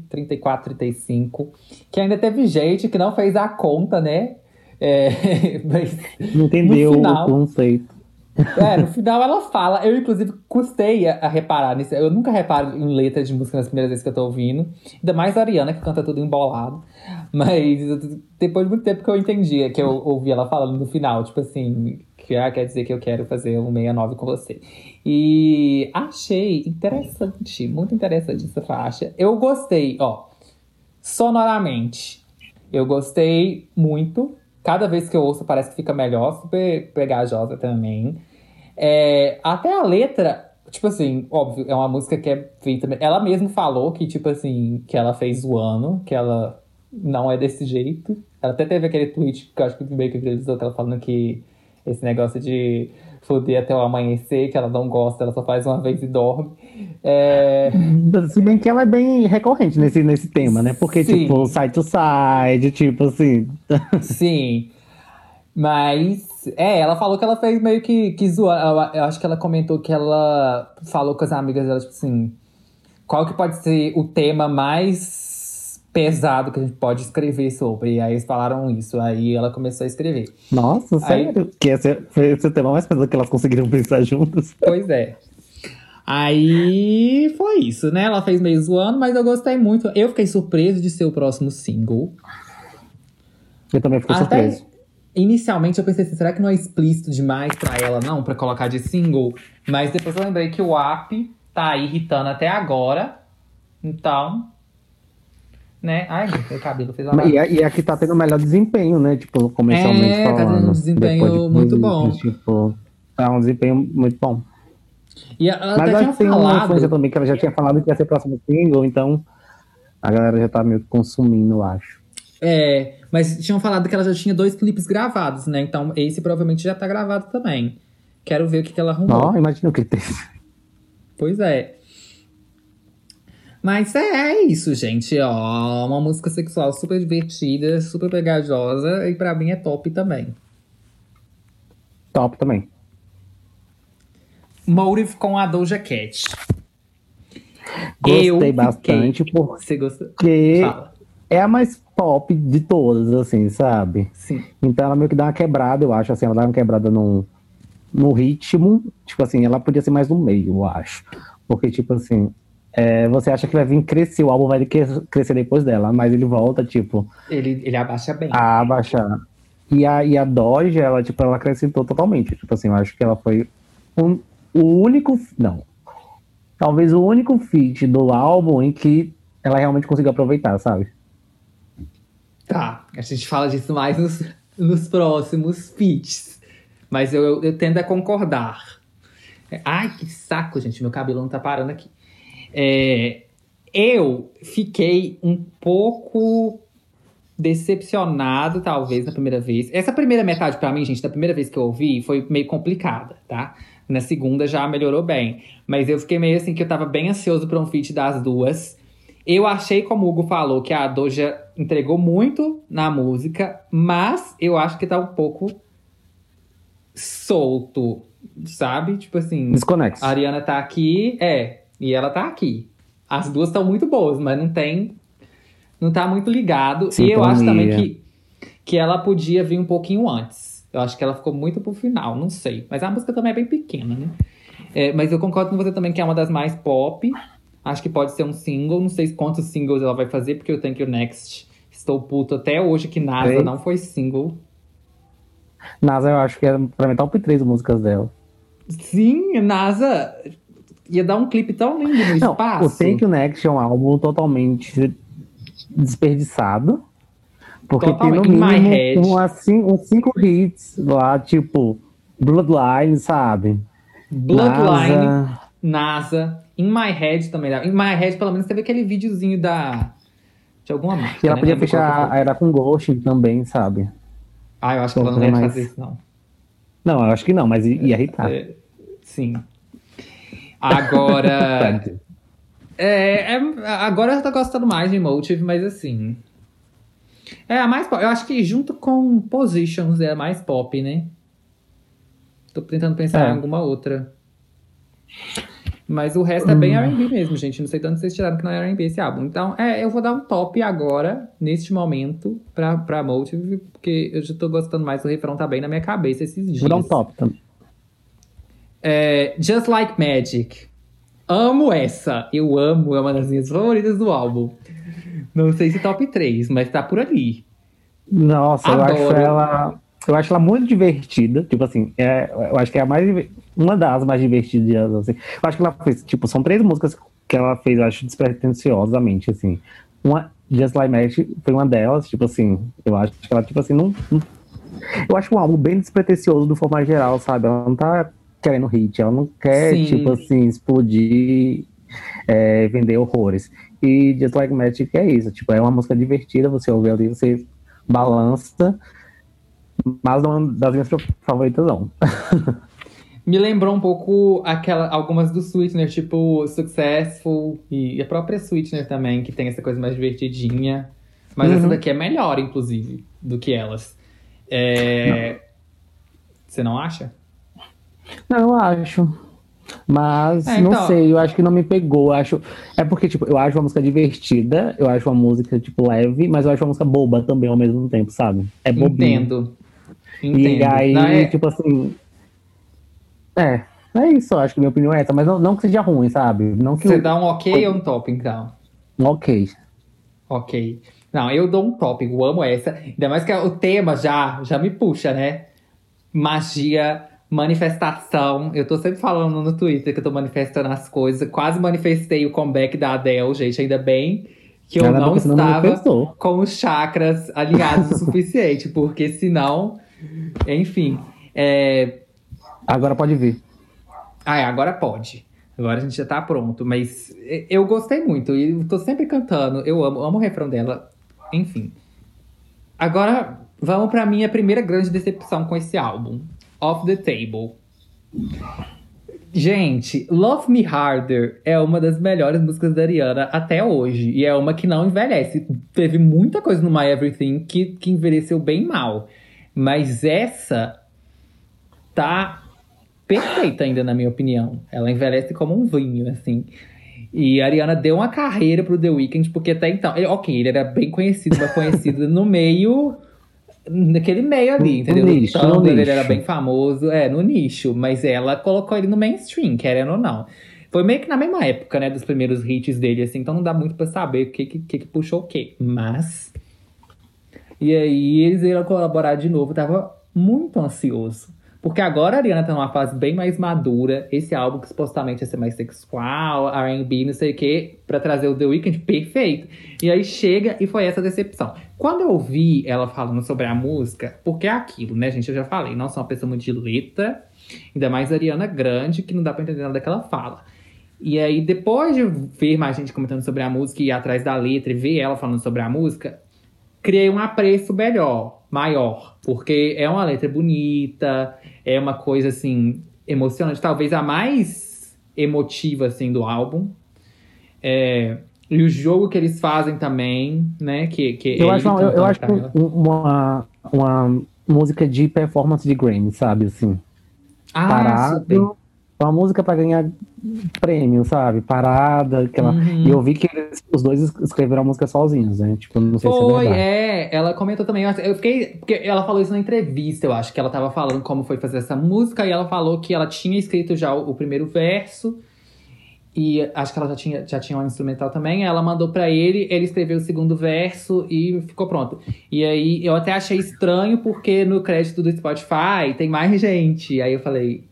34, 35, que ainda teve gente que não fez a conta, né? É, mas Não entendeu No final- o conceito. É, no final ela fala. Eu, inclusive, custei a, a reparar nisso. Eu nunca reparo em letra de música nas primeiras vezes que eu tô ouvindo. Ainda mais a Ariana, que canta tudo embolado. Mas depois de muito tempo que eu entendi, que eu ouvi ela falando no final, tipo assim, que ah, quer dizer que eu quero fazer um 69 com você. E achei interessante, muito interessante essa faixa. Eu gostei, ó, sonoramente. Eu gostei muito. Cada vez que eu ouço parece que fica melhor, super pegajosa também. É, até a letra, tipo assim, óbvio, é uma música que é feita. Ela mesma falou que, tipo assim, que ela fez zoando, que ela não é desse jeito. Ela até teve aquele tweet que eu acho que meio que viralizou, ela falando que esse negócio de foder até o amanhecer, que ela não gosta, ela só faz uma vez e dorme. É, Se bem que ela é bem recorrente nesse, nesse tema, né? Porque, Sim. tipo, side to side, tipo assim. Sim. Mas, é, ela falou que ela fez meio que, que zoar. Eu, acho que ela comentou que ela falou com as amigas dela, tipo assim, qual que pode ser o tema mais pesado que a gente pode escrever sobre. E aí eles falaram isso. Aí ela começou a escrever. Nossa, Aí- sério? Que esse foi esse o tema mais pesado que elas conseguiram pensar juntas. Pois é. Aí foi isso, né? Ela fez meio zoando, mas eu gostei muito. Eu fiquei surpreso de ser o próximo single. Eu também fiquei Até surpreso. inicialmente eu pensei assim, será que não é explícito demais pra ela, não? Pra colocar de single? Mas depois eu lembrei que o app tá irritando até agora. Então, né? Ai, meu cabelo fez uma E a, e a que tá tendo o melhor desempenho, né? Tipo, comercialmente É, tá falando. tendo um desempenho de muito bom. Tipo, tá um desempenho muito bom. E ela Mas acho tinha que tem uma influência falado. também que ela já tinha falado que ia ser próximo single, então a galera já tá meio que consumindo, eu acho. É, mas tinham falado que ela já tinha dois clipes gravados, né? Então esse provavelmente já tá gravado também. Quero ver o que, que ela arrumou. Ó, imagina o que tem. Pois é. Mas é, é isso, gente. Ó, uma música sexual super divertida, super pegajosa e pra mim é top também. Top também. Motive com a Doja Cat. Gostei Eu fiquei- bastante, porque Você gostou? É a mais pop de todas, assim, sabe? Sim. Então ela meio que dá uma quebrada, eu acho, assim, ela dá uma quebrada no, no ritmo. Tipo assim, ela podia ser mais no meio, eu acho. Porque, tipo assim, é, você acha que vai vir crescer, o álbum vai cres- crescer depois dela, mas ele volta, tipo, Ele, ele abaixa bem. a abaixar. E a, e a Doge, ela, tipo, ela acrescentou totalmente. Tipo assim, eu acho que ela foi um, o único. Não. Talvez o único feat do álbum em que ela realmente conseguiu aproveitar, sabe? Tá, a gente fala disso mais nos, nos próximos feats. Mas eu, eu, eu tendo a concordar. Ai, que saco, gente. Meu cabelo não tá parando aqui. É, eu fiquei um pouco decepcionado, talvez, na primeira vez. Essa primeira metade, pra mim, gente, da primeira vez que eu ouvi, foi meio complicada, tá? Na segunda já melhorou bem. Mas eu fiquei meio assim que eu tava bem ansioso pra um feat das duas. Eu achei, como o Hugo falou, que a Doja entregou muito na música, mas eu acho que tá um pouco solto, sabe? Tipo assim, Desconexo. a Ariana tá aqui, é, e ela tá aqui. As duas estão muito boas, mas não tem. Não tá muito ligado. E eu acho também Sintonia. que, que ela podia vir um pouquinho antes. Eu acho que ela ficou muito pro final, não sei. Mas a música também é bem pequena, né? É, mas eu concordo com você também que é uma das mais pop. Acho que pode ser um single. Não sei quantos singles ela vai fazer, porque eu tenho que o Next. Estou puto até hoje que NASA não foi single. NASA, eu acho que é pra mim top 3 músicas dela. Sim, NASA ia dar um clipe tão lindo no Não, espaço. o Thank You Next é um álbum totalmente desperdiçado. Porque Totalmente. tem no mínimo um, assim, uns cinco hits lá, tipo Bloodline, sabe? Bloodline, NASA. NASA. In My Head também. In My Head, pelo menos, teve aquele videozinho da. De alguma marca. E ela né? podia fechar a era com Ghost também, sabe? Ah, eu acho que ela não ia Mas- fazer isso, não. Não, eu acho que não, mas ia irritar. É, sim. Agora. é, é- agora eu tô gostando mais de Motive, mas assim. É a mais pop. Eu acho que junto com Positions é a mais pop, né? Tô tentando pensar É. em alguma outra. Mas o resto é bem Hum. R&B mesmo, gente. Não sei tanto se vocês tiraram que não é R&B esse álbum. Então, é, eu vou dar um top agora, neste momento, pra, pra Motive, porque eu já tô gostando mais. O refrão tá bem na minha cabeça esses dias. Vou dar um top também. É, Just Like Magic. Amo essa. Eu amo, é uma das minhas favoritas do álbum. Não sei se top 3, mas tá por ali. Nossa, eu acho Adoro. ela. Eu acho ela muito divertida. Tipo assim, é, eu acho que é a mais. Uma das mais divertidas, assim. Eu acho que ela fez, tipo, são três músicas que ela fez, eu acho, despretensiosamente, assim. Uma, Just Like Magic foi uma delas, tipo assim, eu acho que ela, tipo assim, não. eu acho um álbum bem despretensioso do forma geral, sabe? Ela não tá querendo hit, ela não quer, Sim. tipo assim, explodir, é, vender horrores. E Just Like Magic é isso, tipo, é uma música divertida, você ouve ali, você balança, mas não é das minhas favoritas, não. Me lembrou um pouco aquela, algumas do Sweetener, tipo Successful e a própria Sweetener também, que tem essa coisa mais divertidinha. Mas Uhum. essa daqui é melhor, inclusive, do que elas. É... Você não acha? Não, eu acho. Mas É, não então- sei, eu acho que não me pegou. eu Acho... É porque, tipo, eu acho uma música divertida, eu acho uma música, tipo, leve, mas eu acho uma música boba também ao mesmo tempo, sabe? É bobinho. Entendo. E Entendo. aí, Não, é- tipo assim. É, é isso, eu acho que minha opinião é essa, mas não, não que seja ruim, sabe? Não que Você eu... dá um ok ou um top, então? Ok. Ok. Não, eu dou um top, eu amo essa. Ainda mais que o tema já, já me puxa, né? Magia manifestação. Eu tô sempre falando no Twitter que eu tô manifestando as coisas. Quase manifestei o comeback da Adele, gente. Ainda bem que eu Ela não não estava manifestou. com os chakras alinhados o suficiente, porque senão, enfim. É... Agora pode vir. Ah, é, agora pode. Agora a gente já tá pronto. Mas é, eu gostei muito. E tô sempre cantando. Eu amo, amo o refrão dela. Enfim. Agora vamos pra minha primeira grande decepção com esse álbum. Off the Table. Gente, Love Me Harder é uma das melhores músicas da Ariana até hoje. E é uma que não envelhece. Teve muita coisa no My Everything que, que envelheceu bem mal. Mas essa tá perfeita ainda, na minha opinião. Ela envelhece como um vinho, assim. E a Ariana deu uma carreira pro The Weeknd, porque até então. ele- ok, ele era bem conhecido, mas conhecido no meio. Naquele meio ali, No entendeu? nicho, no Tumblr, ele nicho. era bem famoso, é, no nicho. Mas ela colocou ele no mainstream, querendo ou não. Foi meio que na mesma época, né, dos primeiros hits dele, assim, então não dá muito pra saber o que, que, que puxou o quê. Mas. E aí eles iam colaborar de novo, tava muito ansioso. Porque agora a Ariana tá numa fase bem mais madura. Esse álbum que supostamente ia ser mais sexual, R&B, não sei o quê, pra trazer o The Weeknd, perfeito. E aí chega e foi essa decepção. Quando eu ouvi ela falando sobre a música, porque é aquilo, né, gente? Eu já falei, não sou uma pessoa muito de letra, ainda mais a Ariana Grande, que não dá pra entender nada que ela fala. E aí, depois de ver mais gente comentando sobre a música e ir atrás da letra e ver ela falando sobre a música, criei um apreço melhor, maior. Porque é uma letra bonita, é uma coisa, assim, emocionante. Talvez a mais emotiva, assim, do álbum. É, e o jogo que eles fazem também, né? Que, que Eu acho, eu, eu acho um- uma, uma música de performance de Grammy, sabe? Assim, Ah, parado. super. Uma música pra ganhar prêmio, sabe? Parada. Aquela... Uhum. E eu vi que eles- os dois es- escreveram a música sozinhos, né? Tipo, não sei se é Foi, verdade. é. Ela comentou também. Eu fiquei. Porque ela falou isso na entrevista, eu acho, que ela tava falando como foi fazer essa música, e ela falou que ela tinha escrito já o, o primeiro verso. E acho que ela já tinha, já tinha um instrumental também. Ela mandou pra ele, ele escreveu o segundo verso e ficou pronto. E aí eu até achei estranho, porque no crédito do Spotify tem mais gente. Aí eu falei.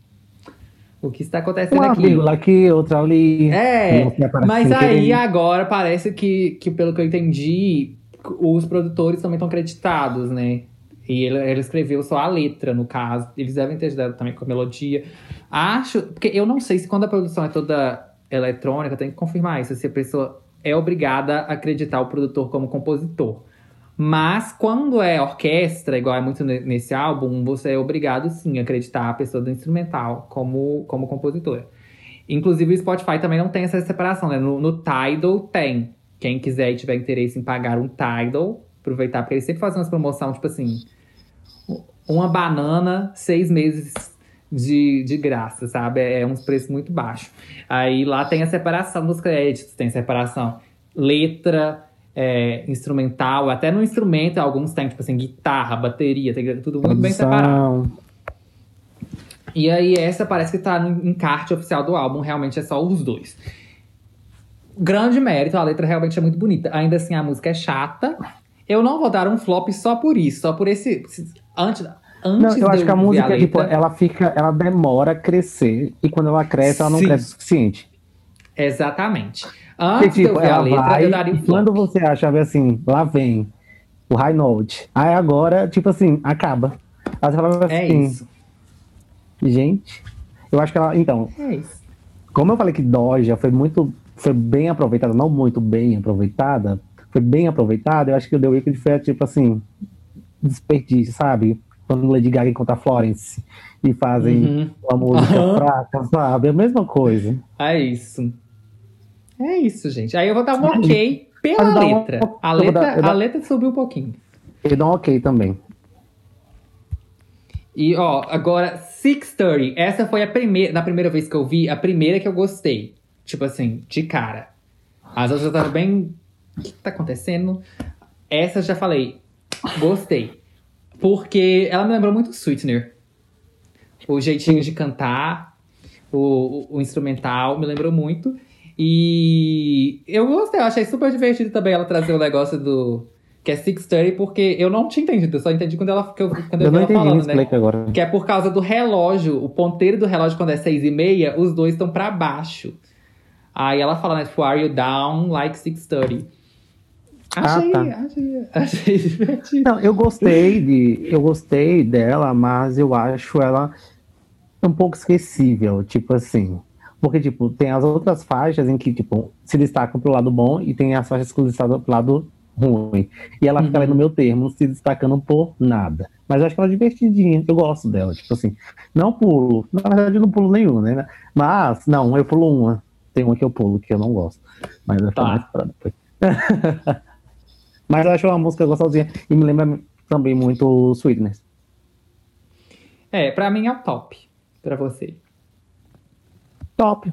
O que está acontecendo Uma aqui? vírgula aqui, outra ali. É, aparecer mas aí agora parece que, que, pelo que eu entendi, os produtores também estão creditados, né? E ele, ele escreveu só a letra, no caso. Eles devem ter ajudado também com a melodia. Acho. Porque eu não sei se quando a produção é toda eletrônica, tem que confirmar isso, se a pessoa é obrigada a acreditar o produtor como compositor. Mas quando é orquestra, igual é muito ne- nesse álbum, você é obrigado sim a acreditar a pessoa do instrumental como, como compositora. Inclusive, o Spotify também não tem essa separação, né? No, no Tidal tem. Quem quiser e tiver interesse em pagar um Tidal, aproveitar, porque eles sempre fazem umas promoções, tipo assim, uma banana, seis meses de, de graça, sabe? É uns preços muito baixos. Aí lá tem a separação dos créditos, tem separação letra, é, instrumental, até no instrumento alguns tem, tipo assim, guitarra, bateria, tem tudo muito bem separado. E aí, essa parece que tá no encarte oficial do álbum, realmente é só os dois. Grande mérito, a letra realmente é muito bonita. Ainda assim, a música é chata. Eu não vou dar um flop só por isso, só por esse. Antes, antes Não, eu acho que a música, tipo, letra- ela fica, ela demora a crescer e quando ela cresce, ela não Sim. cresce o suficiente. Exatamente. Antes de eu tipo, ouvir a ela letra, vai, eu daria um quando você acha assim, lá vem o high note. Aí agora, tipo assim, acaba. Aí você fala assim, É isso. gente, eu acho que ela, então, É isso. como eu falei que Doja foi muito, foi bem aproveitada, não muito bem aproveitada, foi bem aproveitada, eu acho que o The Weeknd foi tipo assim, desperdício, sabe? Quando Lady Gaga encontra a Florence e fazem Uhum. uma música Aham. fraca, sabe? É a mesma coisa. É isso. É isso, gente. Aí eu vou dar um ok pela dá um- letra. A eu letra, dar- eu a letra subiu um pouquinho. Ele dá um ok também. E, ó, agora, 630. Essa foi a primeira, na primeira vez que eu vi, a primeira que eu gostei. Tipo assim, de cara. As outras eu tava bem. O que, que tá acontecendo? Essa eu já falei. Gostei. Porque ela me lembrou muito Sweetener. O jeitinho de cantar, o, o- o instrumental, me lembrou muito. E eu gostei, eu achei super divertido também ela trazer o negócio do que é 630, porque eu não tinha entendido, eu só entendi quando ela eu, quando eu, Eu não entendi, falando, né? agora. Que é por causa do relógio, o ponteiro do relógio, quando é seis e meia, os dois estão pra baixo. Aí ela fala, né, tipo, are you down like 630? Ah, Achei, tá. achei, achei divertido. Não, eu gostei de. Eu gostei dela, mas eu acho ela um pouco esquecível, tipo assim. Porque, tipo, tem as outras faixas em que, tipo, se destacam pro lado bom e tem as faixas que se destacam pro lado ruim. E ela fica ali no meu termo, se destacando por nada. Mas eu acho que ela é divertidinha, eu gosto dela, tipo assim. Não pulo, na verdade eu não pulo nenhum, né? Mas, não, eu pulo uma. Tem uma que eu pulo que eu não gosto. Mas vai Tá. mais pra depois. Mas eu acho uma música gostosinha e me lembra também muito Sweetness. É, pra mim é o top. Pra você. Top.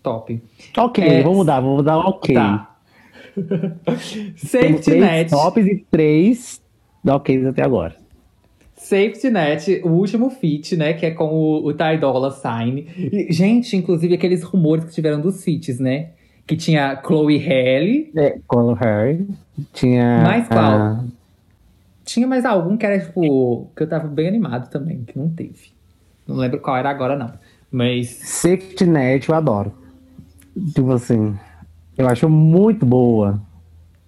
Top. Ok, É, vou mudar, vou mudar ok. Tá. Safety três Net. tops e três oks até agora. Safety Net, o último feat, né? Que é com o, o Ty Dolla Sign. E, gente, inclusive aqueles rumores que tiveram dos feats, né? Que tinha Chloe Haley. É, Color Harry. Tinha. Mais qual? ah, Tinha mais algum que era, tipo, que eu tava bem animado também, que não teve. Não lembro qual era agora, não. Mas. Safety Net, eu adoro. Tipo assim, eu acho muito boa.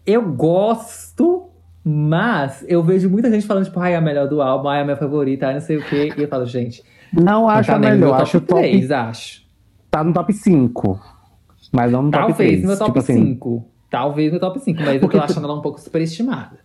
Eu gosto, mas eu vejo muita gente falando, tipo, ai, é a melhor do álbum, ai, é a minha favorita, ai, não sei o quê. E eu falo, gente, Não acho tá a melhor, top acho top. 3, acho. Tá no top 5. Mas não no top Talvez 3. no top tipo assim, 5. Talvez no top 5, mas Porque eu tô tu- achando ela um pouco superestimada.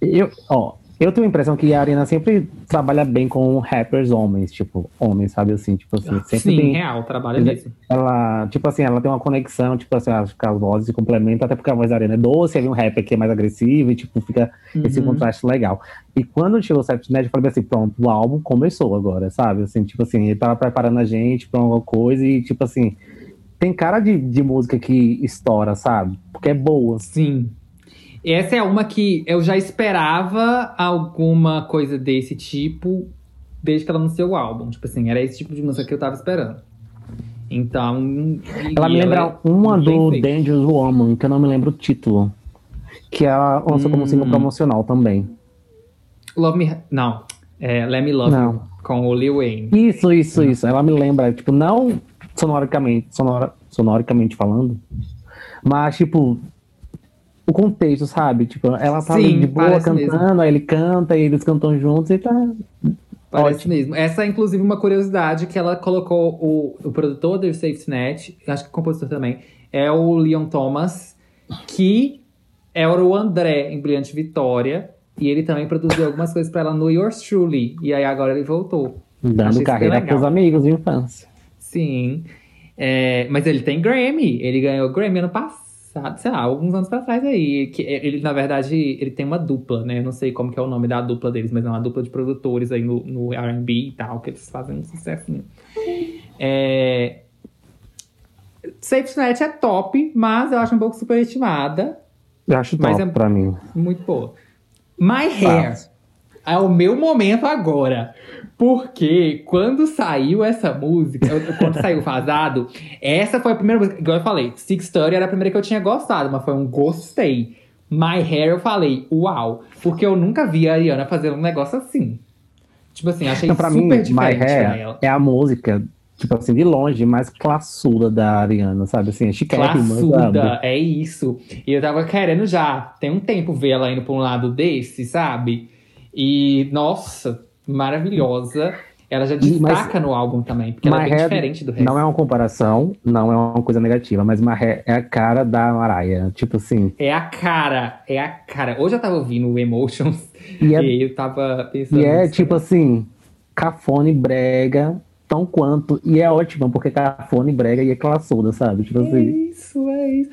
Eu, ó, eu tenho a impressão que a Ariana sempre trabalha bem com rappers homens, tipo, homens, sabe assim, tipo assim, sempre Sim, tem, real, trabalha mesmo. ela, tipo assim, ela tem uma conexão, tipo assim, acho que as vozes se complementam, até porque a voz da Ariana é doce, aí um rapper que é mais agressivo, e tipo, fica esse Uhum. contraste legal. E quando chegou o Safety Net, eu falei assim, pronto, o álbum começou agora, sabe? Assim, tipo assim, ele tava preparando a gente pra alguma coisa e, tipo assim, tem cara de, de música que estoura, sabe? Porque é boa. Sim. Essa é uma que eu já esperava alguma coisa desse tipo desde que ela anunciou o álbum. Tipo assim, era esse tipo de música que eu tava esperando. Então. Ela me lembra é uma do feita. Dangerous Woman, que eu não me lembro o título. Que ela lançou como Hum. single promocional também. Love Me. Não. É Let Me Love Não. You, com o Lil Wayne. Isso, isso, isso. Ela me lembra, tipo, não sonoricamente, sonora, sonoricamente falando, mas, tipo, o contexto, sabe? Tipo, ela tá Sim, de boa cantando, aí ele canta, e eles cantam juntos e tá. Parece Ótimo. mesmo. Essa é, inclusive, uma curiosidade que ela colocou o, o produtor do Safety Net, acho que o compositor também, é o Leon Thomas, que era o André em Brilhante Vitória. E ele também produziu algumas coisas pra ela no Yours Truly. E aí agora ele voltou. Achei Dando super carreira pros amigos de infância. Sim. É, mas ele tem Grammy. Ele ganhou Grammy ano passado, sei lá, alguns anos pra trás aí. Que ele, na verdade, ele tem uma dupla, né? Eu não sei como que é o nome da dupla deles, mas é uma dupla de produtores aí no, no R&B e tal, que eles fazem um sucessinho. É... Safety Net é top, mas eu acho um pouco superestimada. Eu acho Mas top é- pra mim. Muito boa. My Hair é o meu momento agora. Porque quando saiu essa música, quando saiu Vazado, essa foi a primeira música. Igual eu falei, Six Story era a primeira que eu tinha gostado, mas foi um gostei. My Hair eu falei, uau. Porque eu nunca vi a Ariana fazendo um negócio assim. Tipo assim, achei Então, pra super mim, My diferente pra Hair é a música, tipo assim, de longe, mais classuda da Ariana, sabe? Assim, é sabe? Classuda, é isso. E eu tava querendo já, tem um tempo, ver ela indo pra um lado desse, sabe? E, nossa, maravilhosa. Ela já destaca no álbum também, porque ela é bem diferente do resto. Não é uma comparação, não é uma coisa negativa, mas Hair é a cara da Mariah. Tipo assim, É a cara, é a cara. Hoje eu tava ouvindo o Emotions e é, eu tava pensando. e é nisso tipo também. assim, cafone brega, tão quanto, e é ótimo, porque cafone brega e é classuda, sabe? Tipo É assim, isso, é isso.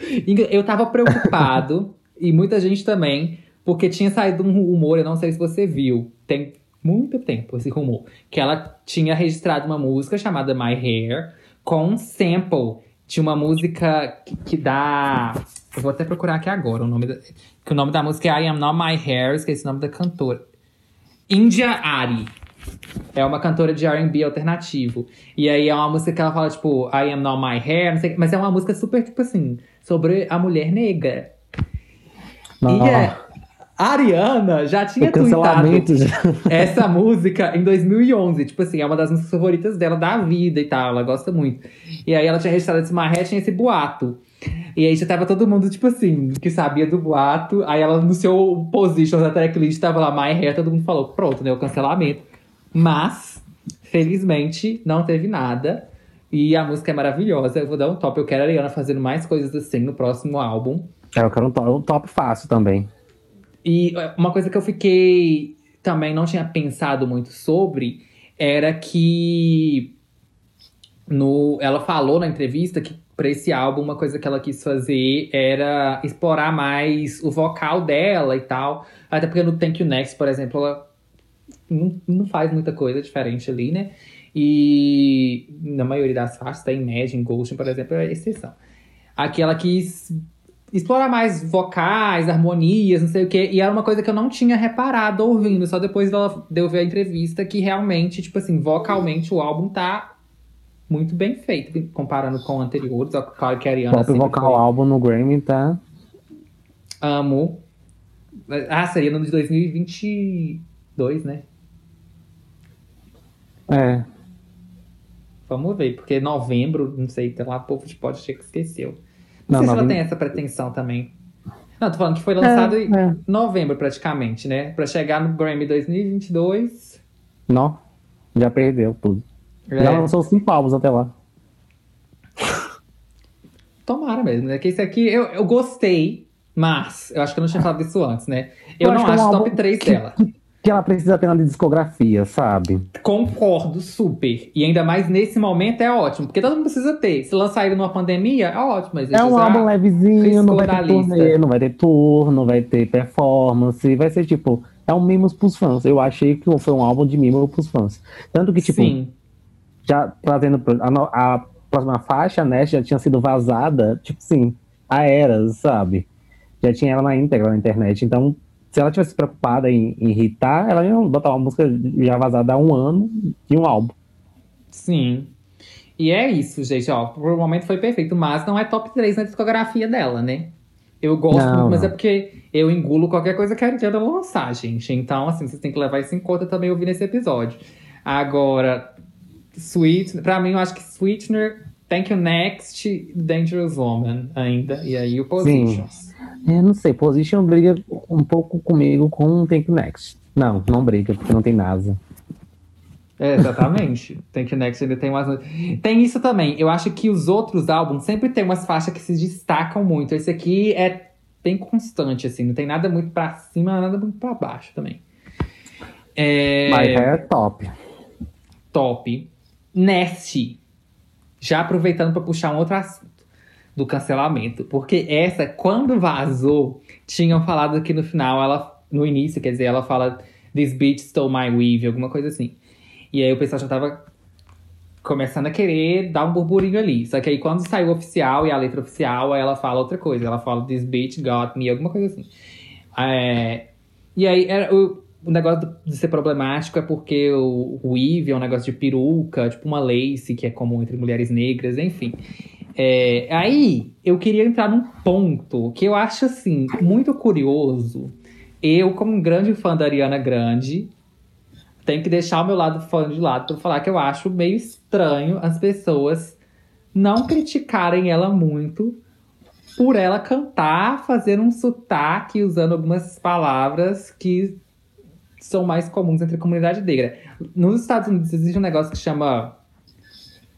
Eu tava preocupado, e muita gente também, porque tinha saído um rumor, eu não sei se você viu, tem muito tempo esse rumor, que ela tinha registrado uma música chamada My Hair, com um sample de uma música que, que dá. Eu vou até procurar aqui agora o nome da. Que o nome da música é I Am Not My Hair, esqueci o nome da cantora. India Ari. É uma cantora de R&B alternativo. E aí é uma música que ela fala, tipo, I am not my hair, não sei, mas é uma música super, tipo assim, sobre a mulher negra. Não. E é, a Ariana já tinha tweetado essa música em 2011. Tipo assim, é uma das músicas favoritas dela da vida e tal. Ela gosta muito. E aí ela tinha registrado esse maré, tinha esse boato. E aí já tava todo mundo, tipo assim, que sabia do boato. Aí ela no seu position da tracklist tava lá, My Hair, todo mundo falou, pronto, né? O cancelamento. Mas, felizmente, não teve nada. E a música é maravilhosa. Eu vou dar um top. Eu quero a Ariana fazendo mais coisas assim no próximo álbum. É, eu quero um top, um top fácil também. E é, uma coisa que eu fiquei também não tinha pensado muito sobre era que no, ela falou na entrevista que para esse álbum uma coisa que ela quis fazer era explorar mais o vocal dela e tal. Até porque no Thank You Next, por exemplo, ela não, não faz muita coisa diferente ali, né? E na maioria das faixas, tá? Imagine, Ghost, por exemplo, é exceção. Aqui ela quis explorar mais vocais, harmonias, não sei o quê. E era uma coisa que eu não tinha reparado ouvindo, só depois dela, de eu ver a entrevista, que realmente, tipo assim, vocalmente o álbum tá muito bem feito, comparando com anteriores. Claro que a Ariana Top sempre vocal foi- álbum no Grammy, tá? Amo. Ah, seria no de 2022, né? É. Vamos ver, porque novembro, não sei, tá lá, o povo pode achar que esqueceu. Não, Não, sei se ela tem essa pretensão também. Não, tô falando que foi lançado É, em é. novembro, praticamente, né? Pra chegar no Grammy 2022. Não, já perdeu tudo. É, Já lançou cinco álbuns até lá. tomara mesmo, né? Que esse aqui eu, eu gostei, mas eu acho que eu não tinha falado isso antes, né? Eu, Eu não acho é acho top álbum 3 que- dela. Que ela precisa ter na discografia, sabe? Concordo super. E ainda mais nesse momento é ótimo, porque todo mundo precisa ter. Se lançar ele numa pandemia, é ótimo. É um álbum levezinho, não vai ter turnê, não vai ter tour, não vai ter performance, vai ser tipo, é um mimos pros fãs. Eu achei que foi um álbum de mimos pros fãs. Tanto que, tipo, Sim. já trazendo a, a próxima faixa, né, já tinha sido vazada, tipo assim, a Eras, sabe? Já tinha ela na íntegra na internet. Então, se ela tivesse preocupada em, em irritar, ela ia botar uma música já vazada há um ano de um álbum. Sim. E é isso, gente, ó. Por um momento foi perfeito, mas não é top 3 na discografia dela, né? Eu gosto Não, muito, mas não. é porque eu engulo qualquer coisa que a Ariana lançar, gente. Então, assim, vocês têm que levar isso em conta também ouvir nesse episódio. Agora, Sweet, pra mim, eu acho que Sweetener, Thank You Next, Dangerous Woman ainda. E aí o Positions. Eu não sei, Position briga um pouco comigo com Thank You Next. Não, não briga, porque não tem NASA. É, exatamente. Thank You Next ainda tem umas. Tem isso também. Eu acho que os outros álbuns sempre tem umas faixas que se destacam muito. Esse aqui é bem constante, assim. Não tem nada muito pra cima, nada muito pra baixo também. É... Mas é top. top. Nasty. Já aproveitando para puxar um outro assunto do cancelamento. Porque essa, quando vazou, tinham falado que no final, ela. No início, quer dizer, ela fala This bitch stole my weave, alguma coisa assim. E aí o pessoal já tava começando a querer dar um burburinho ali. Só que aí quando saiu o oficial e a letra oficial, ela fala outra coisa. Ela fala This bitch got me, alguma coisa assim. É, e aí era, o, o negócio de ser problemático é porque o, weave é um negócio de peruca, tipo uma lace que é comum entre mulheres negras, enfim. É, aí eu queria entrar num ponto que eu acho assim muito curioso. Eu, como um grande fã da Ariana Grande, tenho que deixar o meu lado fã de lado para falar que eu acho meio estranho as pessoas não criticarem ela muito por ela cantar, fazer um sotaque, usando algumas palavras que são mais comuns entre a comunidade negra. Nos Estados Unidos existe um negócio que chama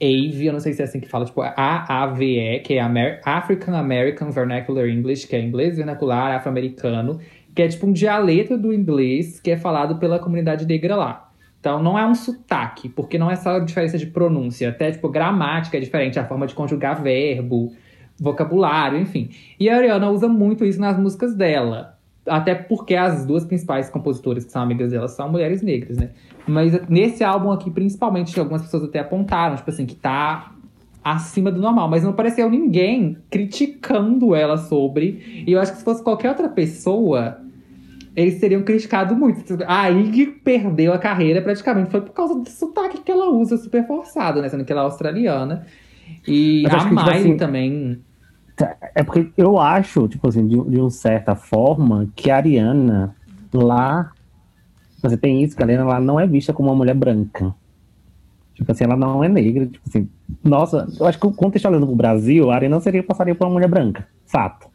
AVE, eu não sei se é assim que fala, tipo AAVE, que é Amer African American Vernacular English, que é inglês vernacular afro-americano, que é tipo um dialeto do inglês que é falado pela comunidade negra lá. Então não é um sotaque, porque não é só diferença de pronúncia, até tipo gramática é diferente, a forma de conjugar verbo, vocabulário, enfim. E a Ariana usa muito isso nas músicas dela. Até porque as duas principais compositoras que são amigas dela são mulheres negras, né? Mas nesse álbum aqui, principalmente, algumas pessoas até apontaram, tipo assim, que tá acima do normal. Mas não apareceu ninguém criticando ela sobre. E eu acho que se fosse qualquer outra pessoa, eles teriam criticado muito. A Ig perdeu a carreira praticamente. Foi por causa do sotaque que ela usa, super forçado, né? Sendo que ela é australiana. E a que, tipo Miley assim, também. É porque eu acho, tipo assim, de, de uma certa forma, que a Ariana lá. Você tem isso, que a Ariana lá não é vista como uma mulher branca. Tipo assim, ela não é negra. Tipo assim, nossa, eu acho que contextualizando pro Brasil, a Ariana seria, passaria por uma mulher branca. Fato.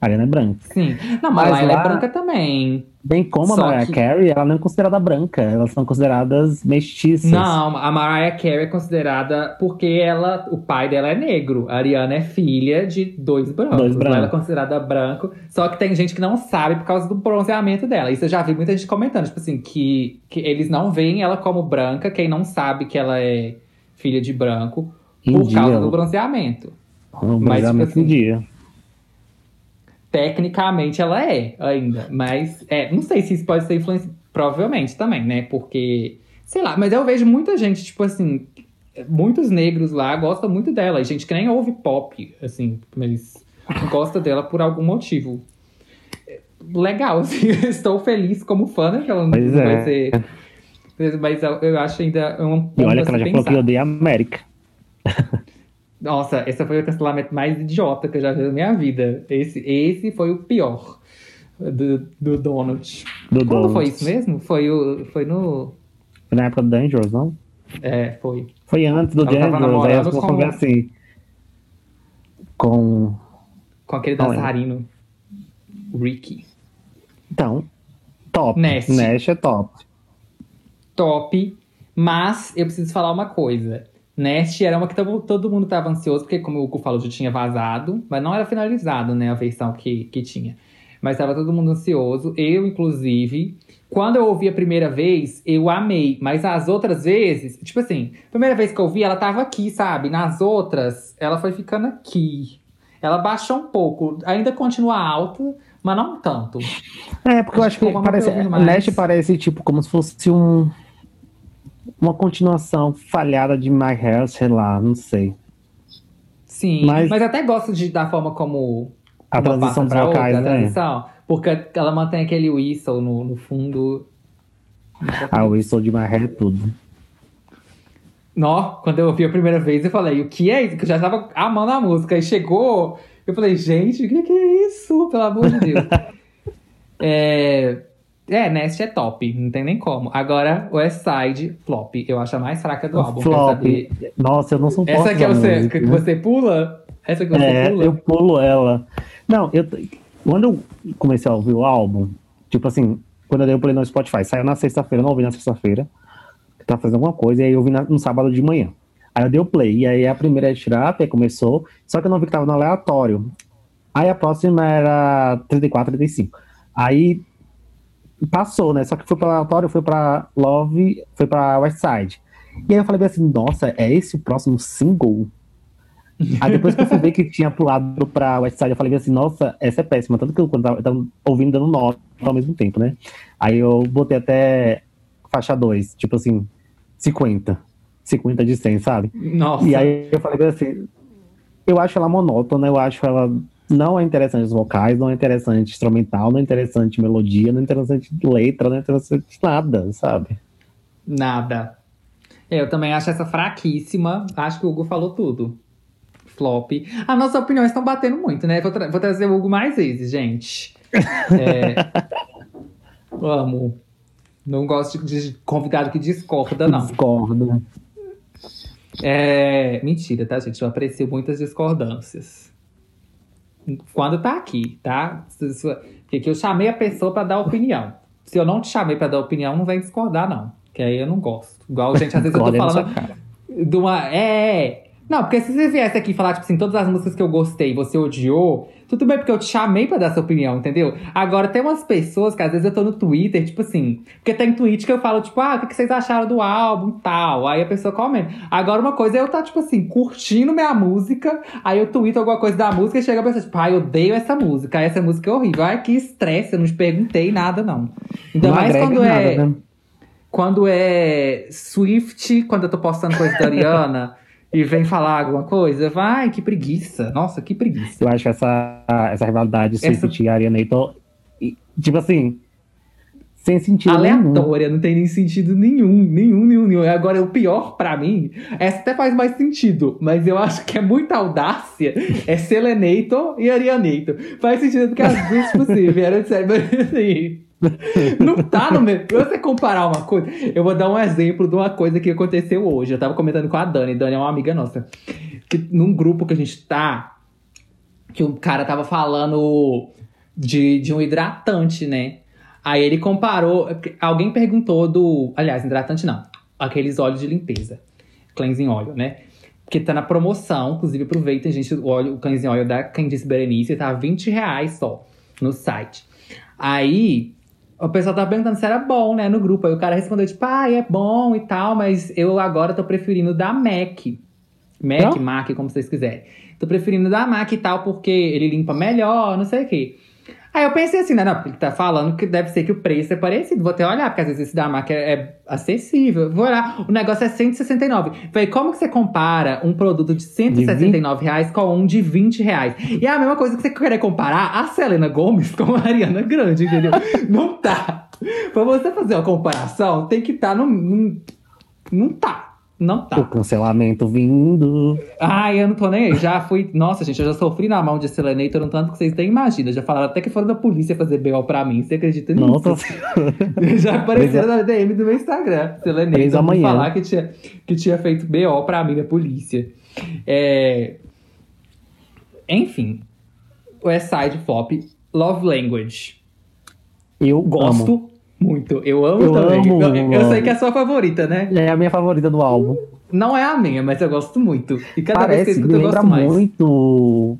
A Ariana é branca. Sim. Não, mas, Mas lá ela lá- é branca também. Bem como a Só Mariah que- Carey, ela não é considerada branca. Elas são consideradas mestiças. Não, a Mariah Carey é considerada porque ela, o pai dela é negro. A Ariana é filha de dois brancos. Dois brancos. Ela é considerada branco. Só que tem gente que não sabe por causa do bronzeamento dela. Isso eu já vi muita gente comentando, tipo assim, que, que eles não veem ela como branca, quem não sabe que ela é filha de branco, por causa do bronzeamento. Um Mas, tipo bronzeamento assim, dia. Tecnicamente ela é ainda, mas é, não sei se isso pode ser influência. Provavelmente também, né? Porque, sei lá, mas eu vejo muita gente, tipo assim, muitos negros lá gostam muito dela. E gente que nem ouve pop, assim, mas gosta dela por algum motivo. É, Legal, assim, estou feliz como fã, né? Que ela não Pois vai é. ser. Mas eu, acho ainda um E olha que ela já falou que pensar. odeia a América. Nossa, esse foi o cancelamento mais idiota que eu já vi na minha vida. Esse, esse foi o pior do, do Donald. Do Quando foi isso mesmo? Foi, o, foi no. Foi na época do Dangerous, não? É, foi. Foi antes do Ela Dangerous. Aí elas com- assim. Com. Com aquele dançarino. Ricky. Então, top. Nash. Nash é top. Top. Mas eu preciso falar uma coisa. Nest era uma que todo, todo mundo tava ansioso, porque, como o Hugo falou, já tinha vazado, mas não era finalizado, né? A versão que, que tinha. Mas tava todo mundo ansioso. Eu, inclusive. Quando eu ouvi a primeira vez, eu amei. Mas as outras vezes, tipo assim, primeira vez que eu ouvi, ela tava aqui, sabe? Nas outras, ela foi ficando aqui. Ela baixou um pouco. Ainda continua alta, mas não tanto. É, porque eu acho que uma parece, mais. Nash parece tipo como se fosse um uma continuação falhada de My Hair, sei lá, não sei. Sim, mas, Mas- até gosto de, da forma como A transição passa pra vocais, outra, a né? transição, porque ela mantém aquele whistle no, no fundo. Ah, o Whistle de My Hair é tudo. Nó, quando eu ouvi a primeira vez, eu falei, o que é isso? Que eu já tava amando a música. E chegou, eu falei, gente, o que, que é isso? Pelo amor de Deus. é, é, Nest é top, não tem nem como. Agora, West Side, flop. Eu acho a mais fraca do álbum. quer Flop. Nossa, eu não sou Essa que, é você, que você pula? Essa que você É, pula? eu pulo ela. Não, eu quando eu comecei a ouvir o álbum, tipo assim, quando eu dei o play no Spotify, saiu na sexta-feira, eu não ouvi na sexta-feira, tava fazendo alguma coisa, e aí eu na- no sábado de manhã. Aí eu dei o play, e aí a primeira é Trap, aí começou, só que eu não vi que tava no aleatório. Aí a próxima era 34, 35. Aí passou, né? Só que foi pra aleatório, foi pra Love, foi pra West Side. E aí eu falei bem assim, nossa, é esse o próximo single? Aí depois que eu fui ver que tinha pulado pra West Side, eu falei assim, nossa, essa é péssima. Tanto que eu quando tava, tava ouvindo dando nota ao mesmo tempo, né? Aí eu botei até faixa 2, tipo assim, 50. 50 de 100, sabe? Nossa. E aí eu falei assim, eu acho ela monótona, eu acho ela não é interessante os vocais, não é interessante instrumental, não é interessante melodia, não é interessante letra, não é interessante nada, sabe? Nada. É, Eu também acho essa fraquíssima. Acho que o Hugo falou tudo. Flop. As nossas opiniões estão batendo muito, né? Vou, tra- vou trazer o Hugo mais vezes, gente. É, amo. Não gosto de, convidado que discorda, não. Discordo. É, mentira, tá, gente? Eu aprecio muitas discordâncias. Quando tá aqui, tá? Porque que eu chamei a pessoa pra dar opinião. Se eu não te chamei pra dar opinião, não vem discordar, não. Que aí eu não gosto. Igual, gente, às vezes eu tô falando de uma. É, é. Não, porque se você viesse aqui falar, tipo assim, todas as músicas que eu gostei, você odiou, tudo bem, porque eu te chamei pra dar sua opinião, entendeu? Agora, tem umas pessoas que às vezes eu tô no Twitter, tipo assim, porque tem tweet que eu falo, tipo, ah, o que vocês acharam do álbum tal? Aí a pessoa comenta. Agora, uma coisa é eu tá, tipo assim, curtindo minha música, aí eu tweeto alguma coisa da música e chega a pessoa, tipo, ah, eu odeio essa música, essa música é horrível. Ai, que estresse, eu não te perguntei nada, não. Ainda Não mais quando é. nada, né? Quando é Swift, quando eu tô postando coisa da Ariana e vem falar alguma coisa, vai, que preguiça. Nossa, que preguiça. Eu acho essa, essa rivalidade Essa- Swift e Ariana e, tipo assim, sem sentido nenhum. aleatória, não tem nem sentido nenhum, nenhum, nenhum, nenhum. Agora, o pior pra mim, essa até faz mais sentido, mas eu acho que é muita audácia, é Selenator e Arianator. Faz sentido porque as duas, tipo assim, vieram de série, mas assim... Não tá no mesmo. Você comparar uma coisa, eu vou dar um exemplo de uma coisa que aconteceu hoje. Eu tava comentando com a Dani, Dani é uma amiga nossa. Que num grupo que a gente tá, que o cara tava falando de, de um hidratante, né? Aí ele comparou. Alguém perguntou do. Aliás, hidratante não. Aqueles óleos de limpeza. Cleansing óleo, né? Que tá na promoção. Inclusive, aproveitem, gente. O óleo, o cleansing óleo da Candice Berenice tá 20 reais só no site. Aí. O pessoal tava perguntando se era bom, né, no grupo. Aí o cara respondeu, tipo, ah, é bom e tal, mas eu agora tô preferindo da MAC. MAC, Não? MAC, como vocês quiserem. Tô preferindo da MAC e tal, porque ele limpa melhor, não sei o quê. Aí eu pensei assim, né? Não, porque ele tá falando que deve ser que o preço é parecido. Vou até olhar, porque às vezes esse da marca é, é acessível. Vou olhar, o negócio é 169. Falei, como que você compara um produto de 169 reais com um de 20 reais? E é a mesma coisa que você querer comparar a Selena Gomes com a Ariana Grande, entendeu? Não tá. Pra você fazer uma comparação, tem que estar tá no. Não tá. Não O tá. cancelamento vindo. Ai, eu não tô nem aí. Já fui. Nossa, gente, eu já sofri na mão de Selenator um tanto que vocês nem imaginam. Já falaram até que foram da polícia fazer BO pra mim. Você acredita nisso? Nossa, Já apareceram na DM do meu Instagram. Selenator da manhã. falar que tinha, que tinha feito BO pra mim na polícia. É... Enfim. West Side Flop, Love Language. eu Gosto amo. Muito. Eu amo Eu também. amo, eu, eu amo. sei que é a sua favorita, né? É a minha favorita do álbum. Não é a minha, mas eu gosto muito. E cada vez que eu Parece, escuto, eu gosto mais. muito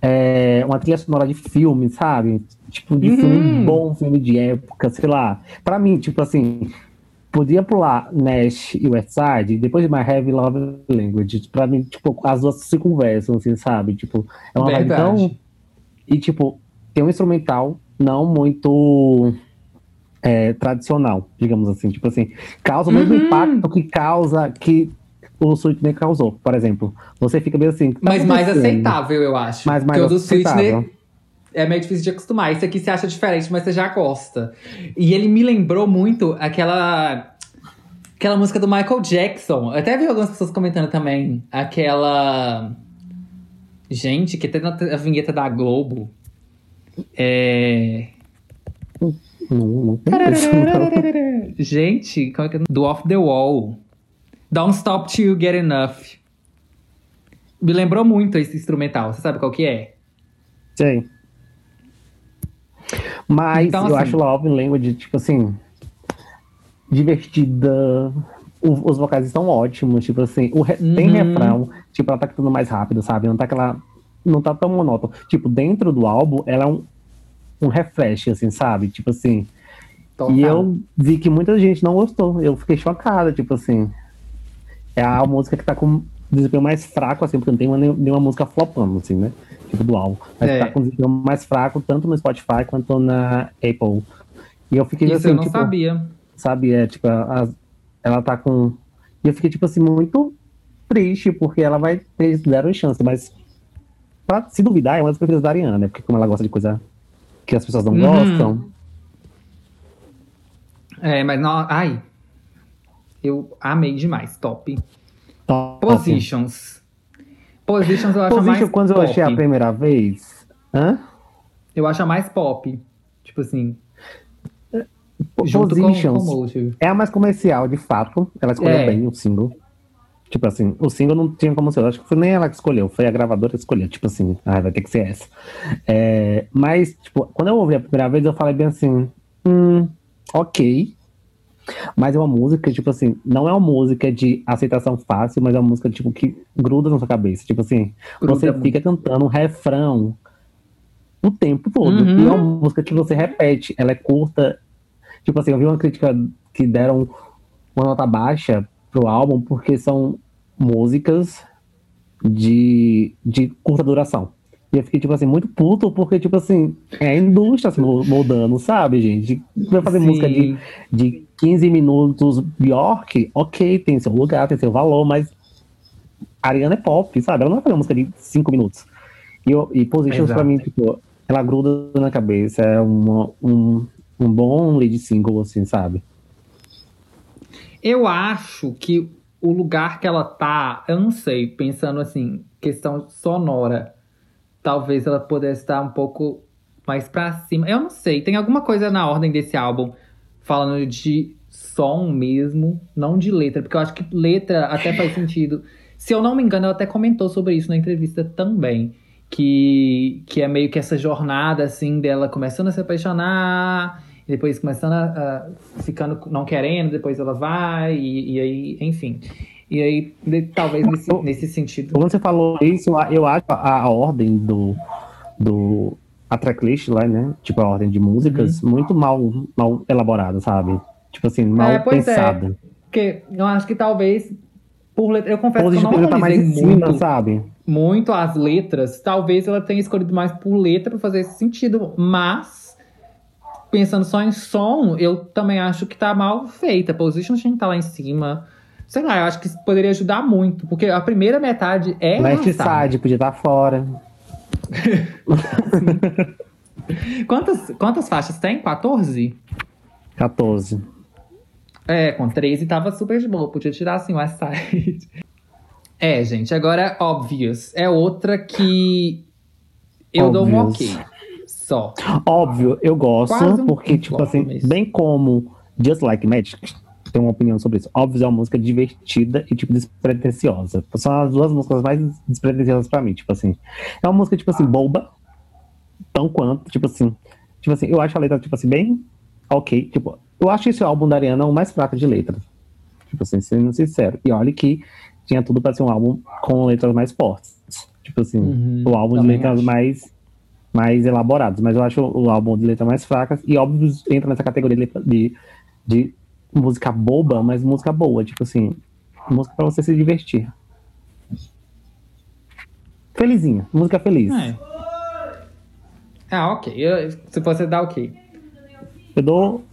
é, uma trilha sonora de filme, sabe? Tipo, de Uhum. filme bom, filme de época, sei lá. Pra mim, tipo assim, podia pular Nash e Westside, depois de My Heavy Love Language. Pra mim, tipo, as duas se conversam, assim, sabe? Tipo, é uma vibe Verdade. tão... E, tipo, tem um instrumental não muito é, tradicional, digamos assim. Tipo assim, causa o mesmo Uhum. impacto que causa, que o Sweetney causou, por exemplo. Você fica bem assim... tá Mas mais aceitável, eu acho. Mas mais Porque o do aceitável. É meio difícil de acostumar. Esse aqui você acha diferente, mas você já gosta. E ele me lembrou muito aquela. Aquela música do Michael Jackson. Eu até vi algumas pessoas comentando também. Aquela. Gente, que tem na a vinheta da Globo. É. Não, não tem isso, não. Gente, como é que é? Do Off the Wall. Don't Stop Till You Get Enough. Me lembrou muito esse instrumental. Você sabe qual que é? Sei. Mas Então, eu assim- acho Love Language, tipo assim, divertida. O- os vocais estão ótimos, tipo assim, o re- tem Uhum. refrão, tipo, ela tá cantando mais rápido, sabe? Não tá aquela. Não tá tão monótono. Tipo, dentro do álbum, ela é um, um refresh, assim, sabe? Tipo assim. Total. E eu vi que muita gente não gostou. Eu fiquei chocada, tipo assim. É a música que tá com desempenho mais fraco, assim, porque não tem uma- nenhuma música flopando, assim, né? Tipo do álbum. Mas É. tá com desempenho mais fraco, tanto no Spotify quanto na Apple. E eu fiquei Isso assim, eu não tipo, sabia. sabe, é tipo, a- ela tá com. E eu fiquei, tipo assim, muito triste, porque ela vai ter zero chance, mas pra se duvidar, é uma das preferidas da Ariana, né? Porque como ela gosta de coisa que as pessoas não Uhum. gostam. É, mas não. Ai. Eu amei demais. Top. top. Positions. Positions eu acho Position, mais quando eu pop. achei a primeira vez. Hã? Eu acho a mais pop. Tipo assim. Junto com, Positions com Motive. é a mais comercial, de fato. Ela escolheu É. bem o single. Tipo assim, o single não tinha como ser. Acho que foi nem ela que escolheu, foi a gravadora que escolheu. Tipo assim, ah, vai ter que ser essa. É, mas, tipo, quando eu ouvi a primeira vez, eu falei bem assim: hum, ok. Mas é uma música, tipo assim, não é uma música de aceitação fácil, mas é uma música, tipo, que gruda na sua cabeça. Tipo assim, Gruda você muito. fica cantando um refrão o tempo todo. Uhum. E é uma música que você repete. Ela é curta. Tipo assim, eu vi uma crítica que deram uma nota baixa pro álbum porque são músicas de, de curta duração. E eu fiquei, tipo assim, muito puto, porque, tipo assim, é a indústria se moldando, sabe, gente? Vai fazer Sim. música de, de 15 minutos Bjork, ok, tem seu lugar, tem seu valor, mas a Ariana é pop, sabe? Ela não vai fazer música de 5 minutos. E, eu, e Positions, Exato. pra mim, tipo, ela gruda na cabeça, é uma, um, um bom lead single, assim, sabe? Eu acho que o lugar que ela tá, eu não sei, pensando assim, questão sonora, talvez ela pudesse estar um pouco mais pra cima. Eu não sei, tem alguma coisa na ordem desse álbum falando de som mesmo, não de letra, porque eu acho que letra até faz sentido. Se eu não me engano, ela até comentou sobre isso na entrevista também. Que, que é meio que essa jornada, assim, dela começando a se apaixonar, depois começando a, a ficando não querendo, depois ela vai, e, e aí, enfim. E aí, de, talvez nesse, nesse sentido. Quando você falou isso, eu acho a, a ordem do, do. A tracklist lá, né? Tipo, a ordem de músicas, Uhum. muito mal, mal elaborada, sabe? Tipo assim, mal É, pois é. pensada. Porque eu acho que talvez, por letra, eu confesso Pose que eu não tá mais em cima, muito, sabe? muito as letras. Talvez ela tenha escolhido mais por letra pra fazer esse sentido, mas pensando só em som, eu também acho que tá mal feita. A positioning tá lá em cima. Sei lá, eu acho que poderia ajudar muito, porque a primeira metade é Left. Side podia estar fora. Quantas, quantas faixas tem? 14? 14. É, com 13 tava super de boa. Podia tirar assim o West Side. É, gente, agora Obvious. É outra que eu dou um Obvious. ok. Só. Óbvio, eu gosto, um porque, tipo assim, mesmo. bem como Just Like Magic, tenho uma opinião sobre isso. Óbvio, é uma música divertida e, tipo, despretensiosa. São as duas músicas mais despretensiosas pra mim, tipo assim. É uma música, tipo assim, boba, tão quanto, tipo assim. Tipo assim, eu acho a letra, tipo assim, bem ok. Tipo, eu acho esse álbum da Ariana o mais fraco de letras. Tipo assim, sendo sincero. E olha que tinha tudo pra ser um álbum com letras mais fortes. Tipo assim, Uhum, o álbum de letras acho. mais, mais elaborados. Mas eu acho o álbum de letras mais fracas. E óbvio, entra nessa categoria de, letra- de, de música boba, mas música boa. Tipo assim, música pra você se divertir. Felizinha, música feliz. É. Ah, ok. Eu- se você dá ok. Eu dou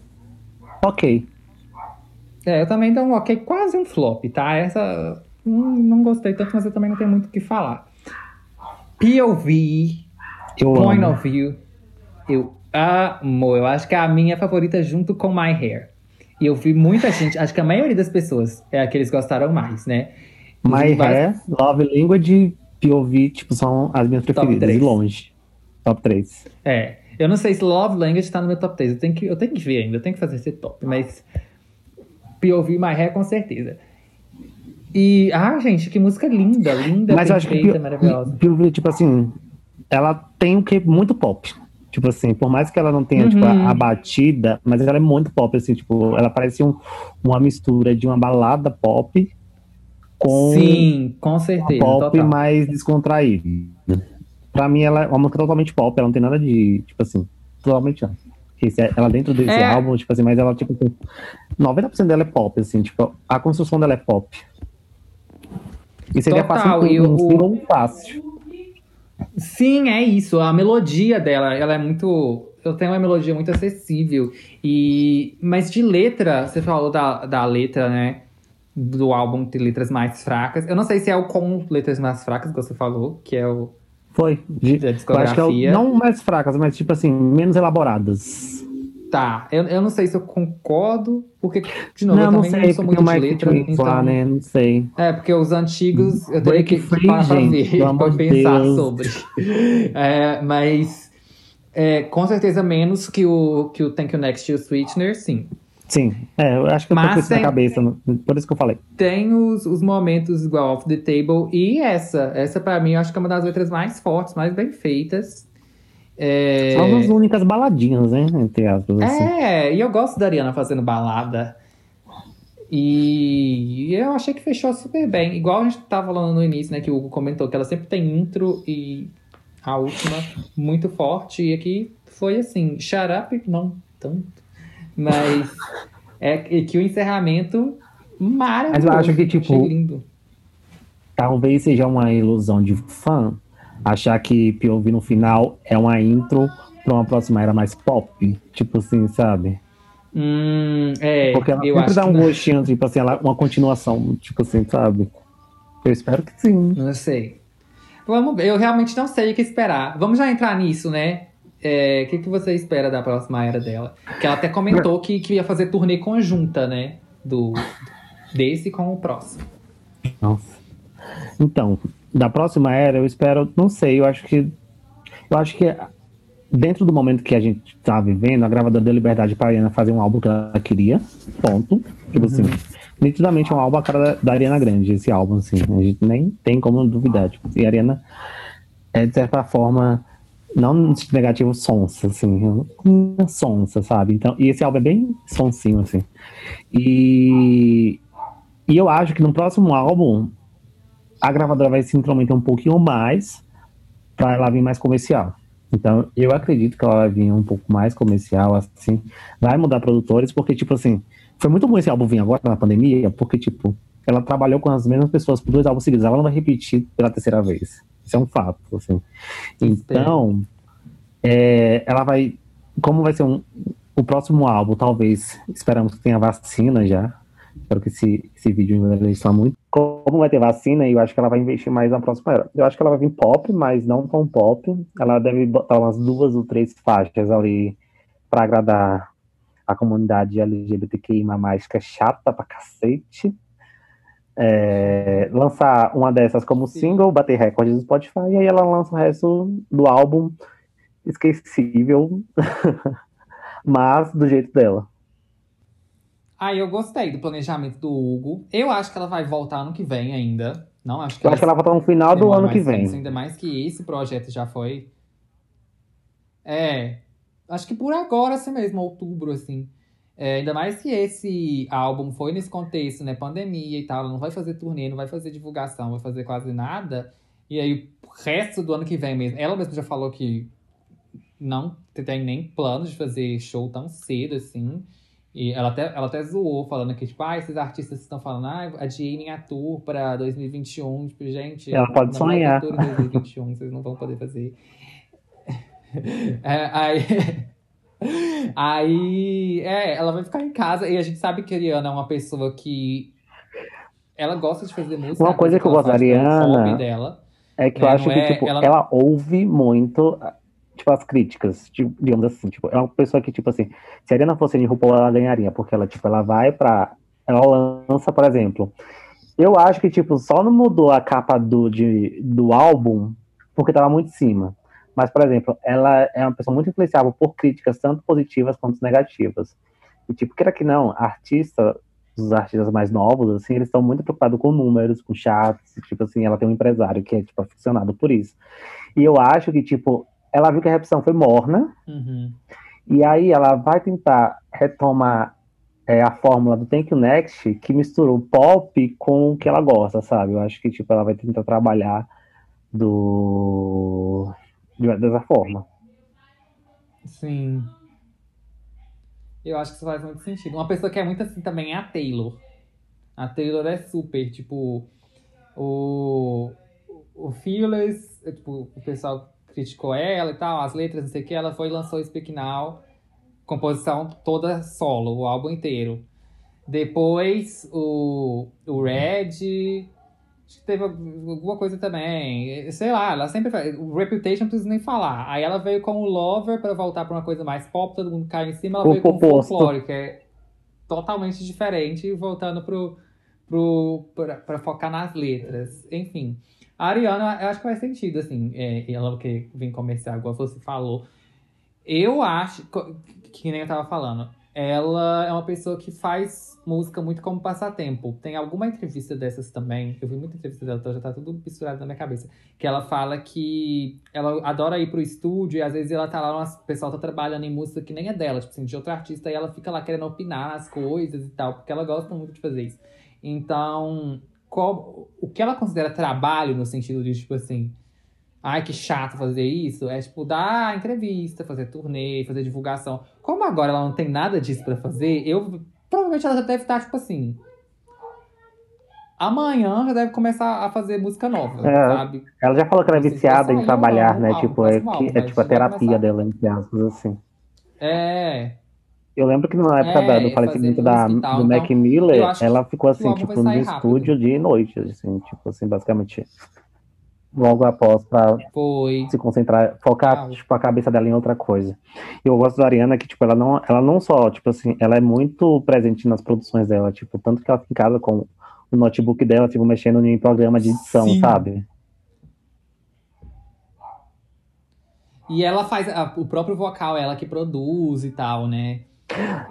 ok. É, eu também dou um ok, quase um flop, tá? Essa. hum, não gostei tanto, mas eu também não tenho muito o que falar. POV, Eu Point amo. of View, eu amo. Eu acho que é a minha favorita junto com My Hair. E eu vi muita gente, acho que a maioria das pessoas é a que eles gostaram mais, né? My várias- Hair, Love Language e POV, tipo, são as minhas preferidas, de longe. Top 3. É. Eu não sei se Love Language tá no meu top 3. Eu tenho que, eu tenho que ver ainda, eu tenho que fazer esse top. Mas POV My Hair com certeza. E, ah, gente, que música linda, linda, Mas eu acho que perfeita, maravilhosa. Pio- tipo assim, ela tem um que muito pop. Tipo assim, por mais que ela não tenha tipo, Uhum. a, a batida, mas ela é muito pop, assim, tipo, ela parece um- uma mistura de uma balada pop com Sim, com um certeza, pop total. mais descontraído. Pra mim, ela é uma música totalmente pop, ela não tem nada de, tipo assim, totalmente não. Esse é- ela dentro desse É. álbum, tipo assim, mas ela, tipo, assim, 90% dela é pop, assim, tipo, a construção dela é pop. E seria Total, fácil um, um o- single fácil. Sim, é isso. A melodia dela, ela é muito. Eu tenho uma melodia muito acessível. E mas de letra, você falou da, da letra, né? Do álbum ter letras mais fracas. Eu não sei se é o com letras mais fracas que você falou, que é o Foi. De, da eu acho que é o- discografia. não mais fracas, mas tipo assim, menos elaboradas. Tá, eu, eu não sei se eu concordo, porque, de novo, não, eu não também sei, não sou muito de letra. Então, lá, né? Não sei. É, porque os antigos eu teria Break que Free, parar pra gente, ver, pra pensar Deus. sobre. É, mas é, com certeza menos que o, que o Thank You Next e o Sweetener, sim. Sim, é, eu acho que eu tô Mas com isso tem- na cabeça, por isso que eu falei. Tem os, os momentos igual Off the Table e essa. Essa, pra mim, eu acho que é uma das letras mais fortes, mais bem feitas. É, São as únicas baladinhas, né? Entre aspas. Assim. É, e eu gosto da Ariana fazendo balada. E eu achei que fechou super bem. Igual a gente tava falando no início, né? Que o Hugo comentou que ela sempre tem intro e a última muito forte. E aqui foi assim, shut up, não tanto. Mas é que o encerramento maravilhoso. Mas eu acho que, tipo. Talvez seja uma ilusão de fã achar que POV no final é uma intro pra uma próxima era mais pop. Tipo assim, sabe? Hum, é, Porque ela eu sempre dá um gostinho, tipo assim, ela, uma continuação, tipo assim, sabe? Eu espero que sim. Não sei. Vamos ver, eu realmente não sei o que esperar. Vamos já entrar nisso, né? é, o que, que você espera da próxima era dela? Que ela até comentou que, que ia fazer turnê conjunta, né? Do, desse com o próximo. Nossa. Então, da próxima era, eu espero, não sei, eu acho que. Eu acho que dentro do momento que a gente tá vivendo, a gravadora deu liberdade pra Ariana fazer um álbum que ela queria. Ponto. Tipo assim, nitidamente é um álbum a cara da, da Ariana Grande, esse álbum, assim. A gente nem tem como duvidar. Tipo, e a Ariana é, de certa forma, não no sentido negativo, sonsa, assim. Sonsa, sabe? Então, e esse álbum é bem sonsinho, assim. E, e eu acho que no próximo álbum, a gravadora vai se intrometer um pouquinho mais para ela vir mais comercial. Então, eu acredito que ela vai vir um pouco mais comercial, assim. Vai mudar produtores, porque, tipo assim, foi muito bom esse álbum vir agora na pandemia, porque, tipo, ela trabalhou com as mesmas pessoas por dois álbuns seguidos. Ela não vai repetir pela terceira vez. Isso é um fato, assim. Então, é, ela vai. Como vai ser um, o próximo álbum, talvez, esperamos que tenha vacina já. Espero que esse, esse vídeo envelheça muito. Como vai ter vacina, eu acho que ela vai investir mais na próxima era. Eu acho que ela vai vir pop, mas não tão pop. Ela deve botar umas duas ou três faixas ali para agradar a comunidade LGBTQI+, que é chata pra cacete. É, lançar uma dessas como single, bater recorde do Spotify, e aí ela lança o resto do álbum esquecível, mas do jeito dela. Ah, eu gostei do planejamento do Hugo. Eu acho que ela vai voltar ano que vem ainda. Não acho que eu ela acho que ela vai voltar no final do ano que vem. Tempo, ainda mais que esse projeto já foi. É. Acho que por agora, assim mesmo, outubro, assim. É, ainda mais que esse álbum foi nesse contexto, né? Pandemia e tal. Ela não vai fazer turnê, não vai fazer divulgação, vai fazer quase nada. E aí, o resto do ano que vem mesmo. Ela mesma já falou que não tem nem planos de fazer show tão cedo assim. E ela até, ela até zoou, falando que, tipo, ah, esses artistas estão falando, ah, adiem a tour pra 2021. Tipo, gente. Ela pode sonhar. Tour 2021, vocês não vão poder fazer. É, aí. Aí, é, ela vai ficar em casa e a gente sabe que a Ariana é uma pessoa que ela gosta de fazer música. Uma coisa que eu gosto da Ariana dela, é que né? eu acho que, é, tipo, ela... ela... ouve muito, tipo, as críticas, tipo, digamos assim, tipo, é uma pessoa que, tipo assim, se a Ariana fosse de RuPaul, ela ganharia, porque ela, tipo, ela vai pra, ela lança, por exemplo, eu acho que, tipo, só não mudou a capa do, de, do álbum porque tava muito em cima. Mas, por exemplo, ela é uma pessoa muito influenciável por críticas, tanto positivas quanto negativas. E, tipo, queira que não, artista, os artistas mais novos, assim, eles estão muito preocupados com números, com chats, tipo assim, ela tem um empresário que é, tipo, aficionado por isso. E eu acho que, tipo, ela viu que a recepção foi morna, uhum. e aí ela vai tentar retomar é, a fórmula do Thank You Next, que misturou pop com o que ela gosta, sabe? Eu acho que, tipo, ela vai tentar trabalhar do dessa forma. Sim. Eu acho que isso faz muito sentido. Uma pessoa que é muito assim também é a Taylor. A Taylor é super, tipo, o, o Fearless, é, tipo, o pessoal criticou ela e tal, as letras, não sei o que, ela foi e lançou o Speak Now, composição toda solo, o álbum inteiro. Depois o, o Red, Acho que teve alguma coisa também. Sei lá, ela sempre faz. O Reputation não precisa nem falar. Aí ela veio com o Lover pra voltar pra uma coisa mais pop, todo mundo cai em cima. Ela o veio com o Folklore, que é totalmente diferente, voltando pro, pro, pra, pra focar nas letras. Enfim. A Ariana, eu acho que faz sentido, assim. É, ela que vem comercial, igual você falou. Eu acho, que nem eu tava falando, ela é uma pessoa que faz música muito como passatempo. Tem alguma entrevista dessas também, eu vi muita entrevista dela, então já tá tudo misturado na minha cabeça. Que ela fala que ela adora ir pro estúdio e às vezes ela tá lá, o pessoal tá trabalhando em música que nem é dela, tipo assim, de outro artista, e ela fica lá querendo opinar as coisas e tal, porque ela gosta muito de fazer isso. Então, qual, o que ela considera trabalho no sentido de, tipo assim, ai, que chato fazer isso, é tipo dar entrevista, fazer turnê, fazer divulgação. Como agora ela não tem nada disso para fazer, eu provavelmente ela já deve estar, tipo assim. Amanhã já deve começar a fazer música nova, é, sabe? Ela já falou que ela é viciada em trabalhar, né? tipo, é, é tipo a terapia dela, entre aspas, assim. É. Eu lembro que na época é, do falecimento da, do então, Mac Miller, ela ficou assim, tipo, no estúdio de noite, assim, tipo assim, basicamente logo após pra Foi. se concentrar, focar Ah. tipo, a cabeça dela em outra coisa. E eu gosto da Ariana que, tipo, ela não, ela não só, tipo assim, ela é muito presente nas produções dela, tipo, tanto que ela fica em casa com o notebook dela, tipo, mexendo em programa de edição, Sim. sabe? E ela faz a- o próprio vocal, ela que produz e tal, né?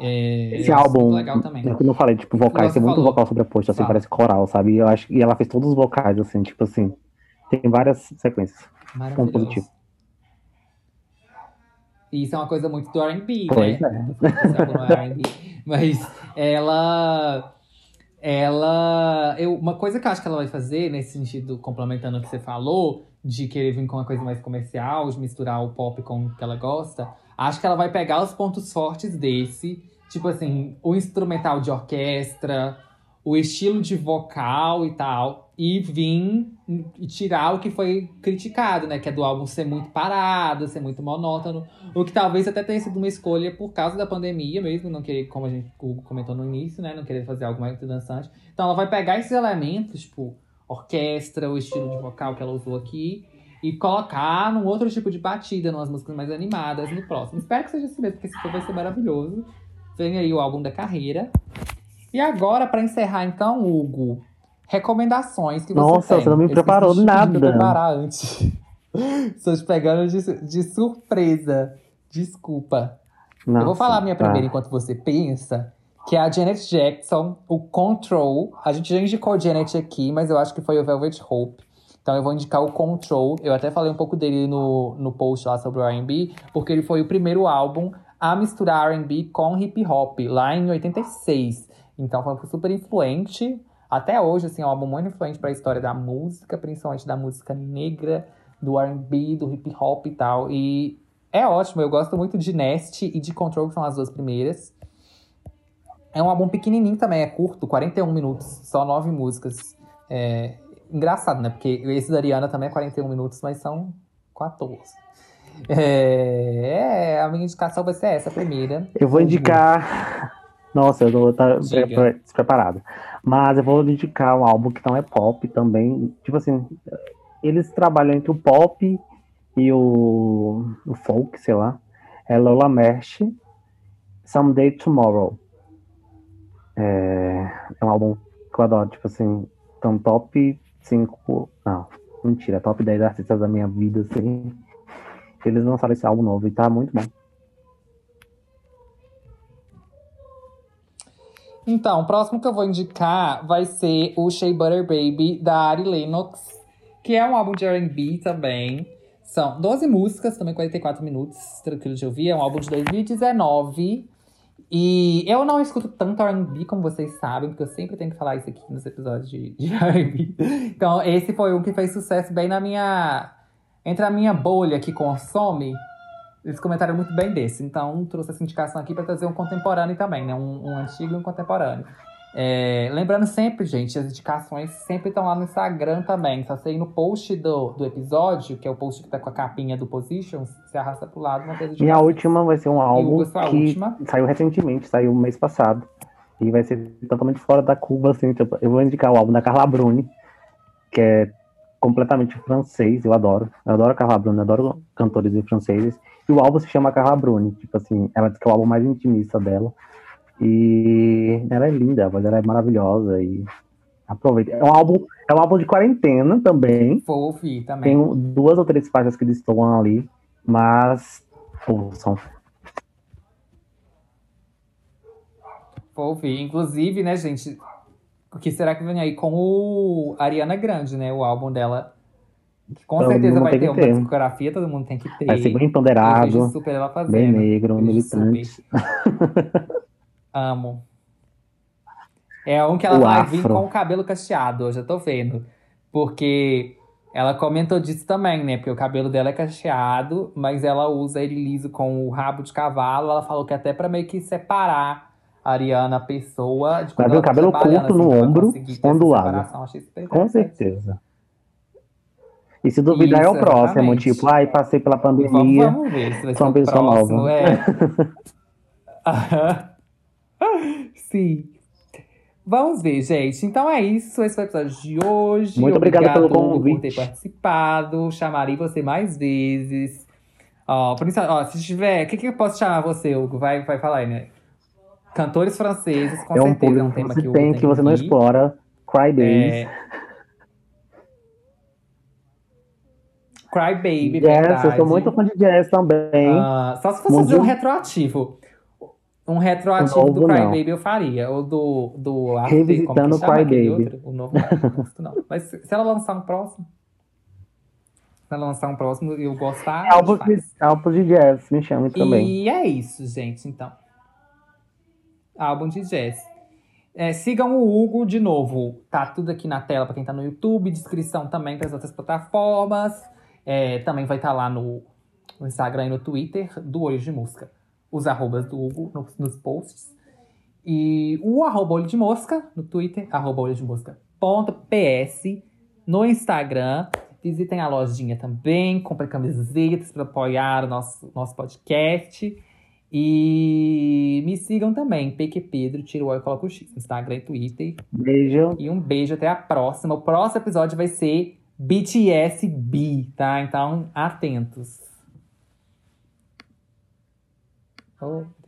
É, Esse álbum, legal também. eu não falei, tipo, vocais, tem muito falou. vocal sobreposto, assim, Fala. parece coral, sabe? E eu acho e ela fez todos os vocais, assim, tipo assim, tem várias sequências. Positivo. E Isso é uma coisa muito do R&B, Pois né? é. É R&B. Mas ela... Ela... Eu, uma coisa que eu acho que ela vai fazer, nesse sentido, complementando o que você falou, de querer vir com uma coisa mais comercial, de misturar o pop com o que ela gosta, acho que ela vai pegar os pontos fortes desse, tipo assim, o instrumental de orquestra, o estilo de vocal e tal, e vir tirar o que foi criticado, né? Que é do álbum ser muito parado, ser muito monótono. O que talvez até tenha sido uma escolha por causa da pandemia mesmo, não querer, como a gente comentou no início, né? Não querer fazer algo mais dançante. Então ela vai pegar esses elementos, tipo, orquestra, o estilo de vocal que ela usou aqui, e colocar num outro tipo de batida, numas músicas mais animadas no próximo. Espero que seja assim mesmo, porque esse vai ser maravilhoso. Vem aí o álbum da carreira. E agora, pra encerrar, então, Hugo, recomendações que você Nossa, tem. você não me preparou nada. preparar antes. Estou te pegando de, de surpresa. Desculpa. Eu vou Nossa, falar a minha tá. primeira enquanto você pensa, que é a Janet Jackson, o Control. A gente já indicou Janet aqui, mas eu acho que foi o Velvet Hope. Então eu vou indicar o Control. Eu até falei um pouco dele no, no post lá sobre o R&B, porque ele foi o primeiro álbum a misturar R&B com hip hop, lá em 86. Então foi super influente. Até hoje, assim, é um álbum muito influente para a história da música, principalmente da música negra, do R&B, do hip hop e tal. E é ótimo, eu gosto muito de Nest e de Control, que são as duas primeiras. É um álbum pequenininho também, é curto, 41 minutos, só nove músicas. É engraçado, né? Porque esse da Ariana também é 41 minutos, mas são 14. É, é, a minha indicação vai ser essa, a primeira. Eu vou indicar. Nossa, eu vou estar pre- pre- despreparado. Mas eu vou indicar um álbum que não é pop também. Tipo assim, eles trabalham entre o pop e o, o folk, sei lá. É Lola Mesh, Someday Tomorrow. É, é um álbum que eu adoro, tipo assim, então top 5. Não, mentira, top 10 artistas da minha vida, assim. Eles lançaram esse álbum novo e tá muito bom. Então, o próximo que eu vou indicar vai ser o Shea Butter Baby, da Ari Lennox, que é um álbum de R&B também. São 12 músicas, também 44 minutos, tranquilo de ouvir. É um álbum de 2019. E eu não escuto tanto R&B como vocês sabem, porque eu sempre tenho que falar isso aqui nos episódios de, de R&B. Então, esse foi um que fez sucesso bem na minha... Entre a minha bolha que consome, eles comentaram muito bem desse. Então, trouxe essa indicação aqui para trazer um contemporâneo também, né? Um, um antigo e um contemporâneo. É, lembrando sempre, gente, as indicações sempre estão lá no Instagram também. Só ir no post do, do episódio, que é o post que tá com a capinha do Positions, você arrasta pro lado uma coisa de Minha última vai ser um álbum Hugo, que última? saiu recentemente, saiu mês passado. E vai ser totalmente fora da curva, assim. tipo, eu vou indicar o álbum da Carla Bruni, que é completamente francês, eu adoro. Eu adoro a Carla Bruni, adoro cantores franceses. E o álbum se chama Carla Bruni, tipo assim, ela diz que é o álbum mais intimista dela. E ela é linda, a voz dela é maravilhosa e aproveita. É um álbum, é um álbum de quarentena também. Ouvir também. Tem duas ou três faixas que destoam ali, mas Vou ouvir. Inclusive, né, gente, o que será que vem aí com o Ariana Grande, né? O álbum dela. Que com Todo certeza vai ter uma ter. discografia, todo mundo tem que ter. vai ser bem ela fazendo. bem negro, militante. Amo. É um que ela O vai afro. vir com o cabelo cacheado, eu já tô vendo. Porque ela comentou disso também, né? Porque o cabelo dela é cacheado, mas ela usa ele liso com o rabo de cavalo. Ela falou que até pra meio que separar a Ariana, a pessoa, de quando ela o cabelo curto no ombro, ondulado. Com certeza. E se duvidar é o Isso, próximo, exatamente. tipo, ai, passei pela Vamos, pandemia. vamos ver se vai ser uma pessoa próximo. nova. É. Sim. Vamos ver, gente. Então é isso. Esse foi o episódio de hoje. Muito obrigado pelo Hugo, convite. por ter participado. Chamarei você mais vezes. Ó, por isso, ó, se tiver. O que, que eu posso chamar você, Hugo? Vai, vai falar aí, né? Cantores franceses, com é um certeza é um que tema que o tem que você não vir. explora. Cry Babies. É... Cry Baby, Jazz, verdade. eu sou muito fã de jazz também. Ah, só se fosse fazer um retroativo. Um retroativo do Cry não. Baby eu faria. Ou do. do After, Revisitando como que chama Cry aquele Baby. outro? O novo não, não gosto não. Mas se ela lançar um próximo. Se ela lançar um próximo, eu gostar. Álbum de, álbum de jazz, me chame também. E é isso, gente, então. Álbum de jazz. É, sigam o Hugo de novo. Tá tudo aqui na tela para quem tá no YouTube, descrição também para as outras plataformas. É, também vai estar lá no, no Instagram e no Twitter do Olho de Mosca. Os arrobas do Hugo nos, nos posts. E o arroba Olho de Mosca no Twitter, arroba Olho de Mosca ponto PS no Instagram. Visitem a lojinha também, comprem camisetas para apoiar o nosso, nosso podcast. E me sigam também, PQ Pedro, tira o O e coloca o X, Instagram e Twitter. Beijo. E um beijo, até a próxima. O próximo episódio vai ser BTS B, tá? Então, atentos. Oh.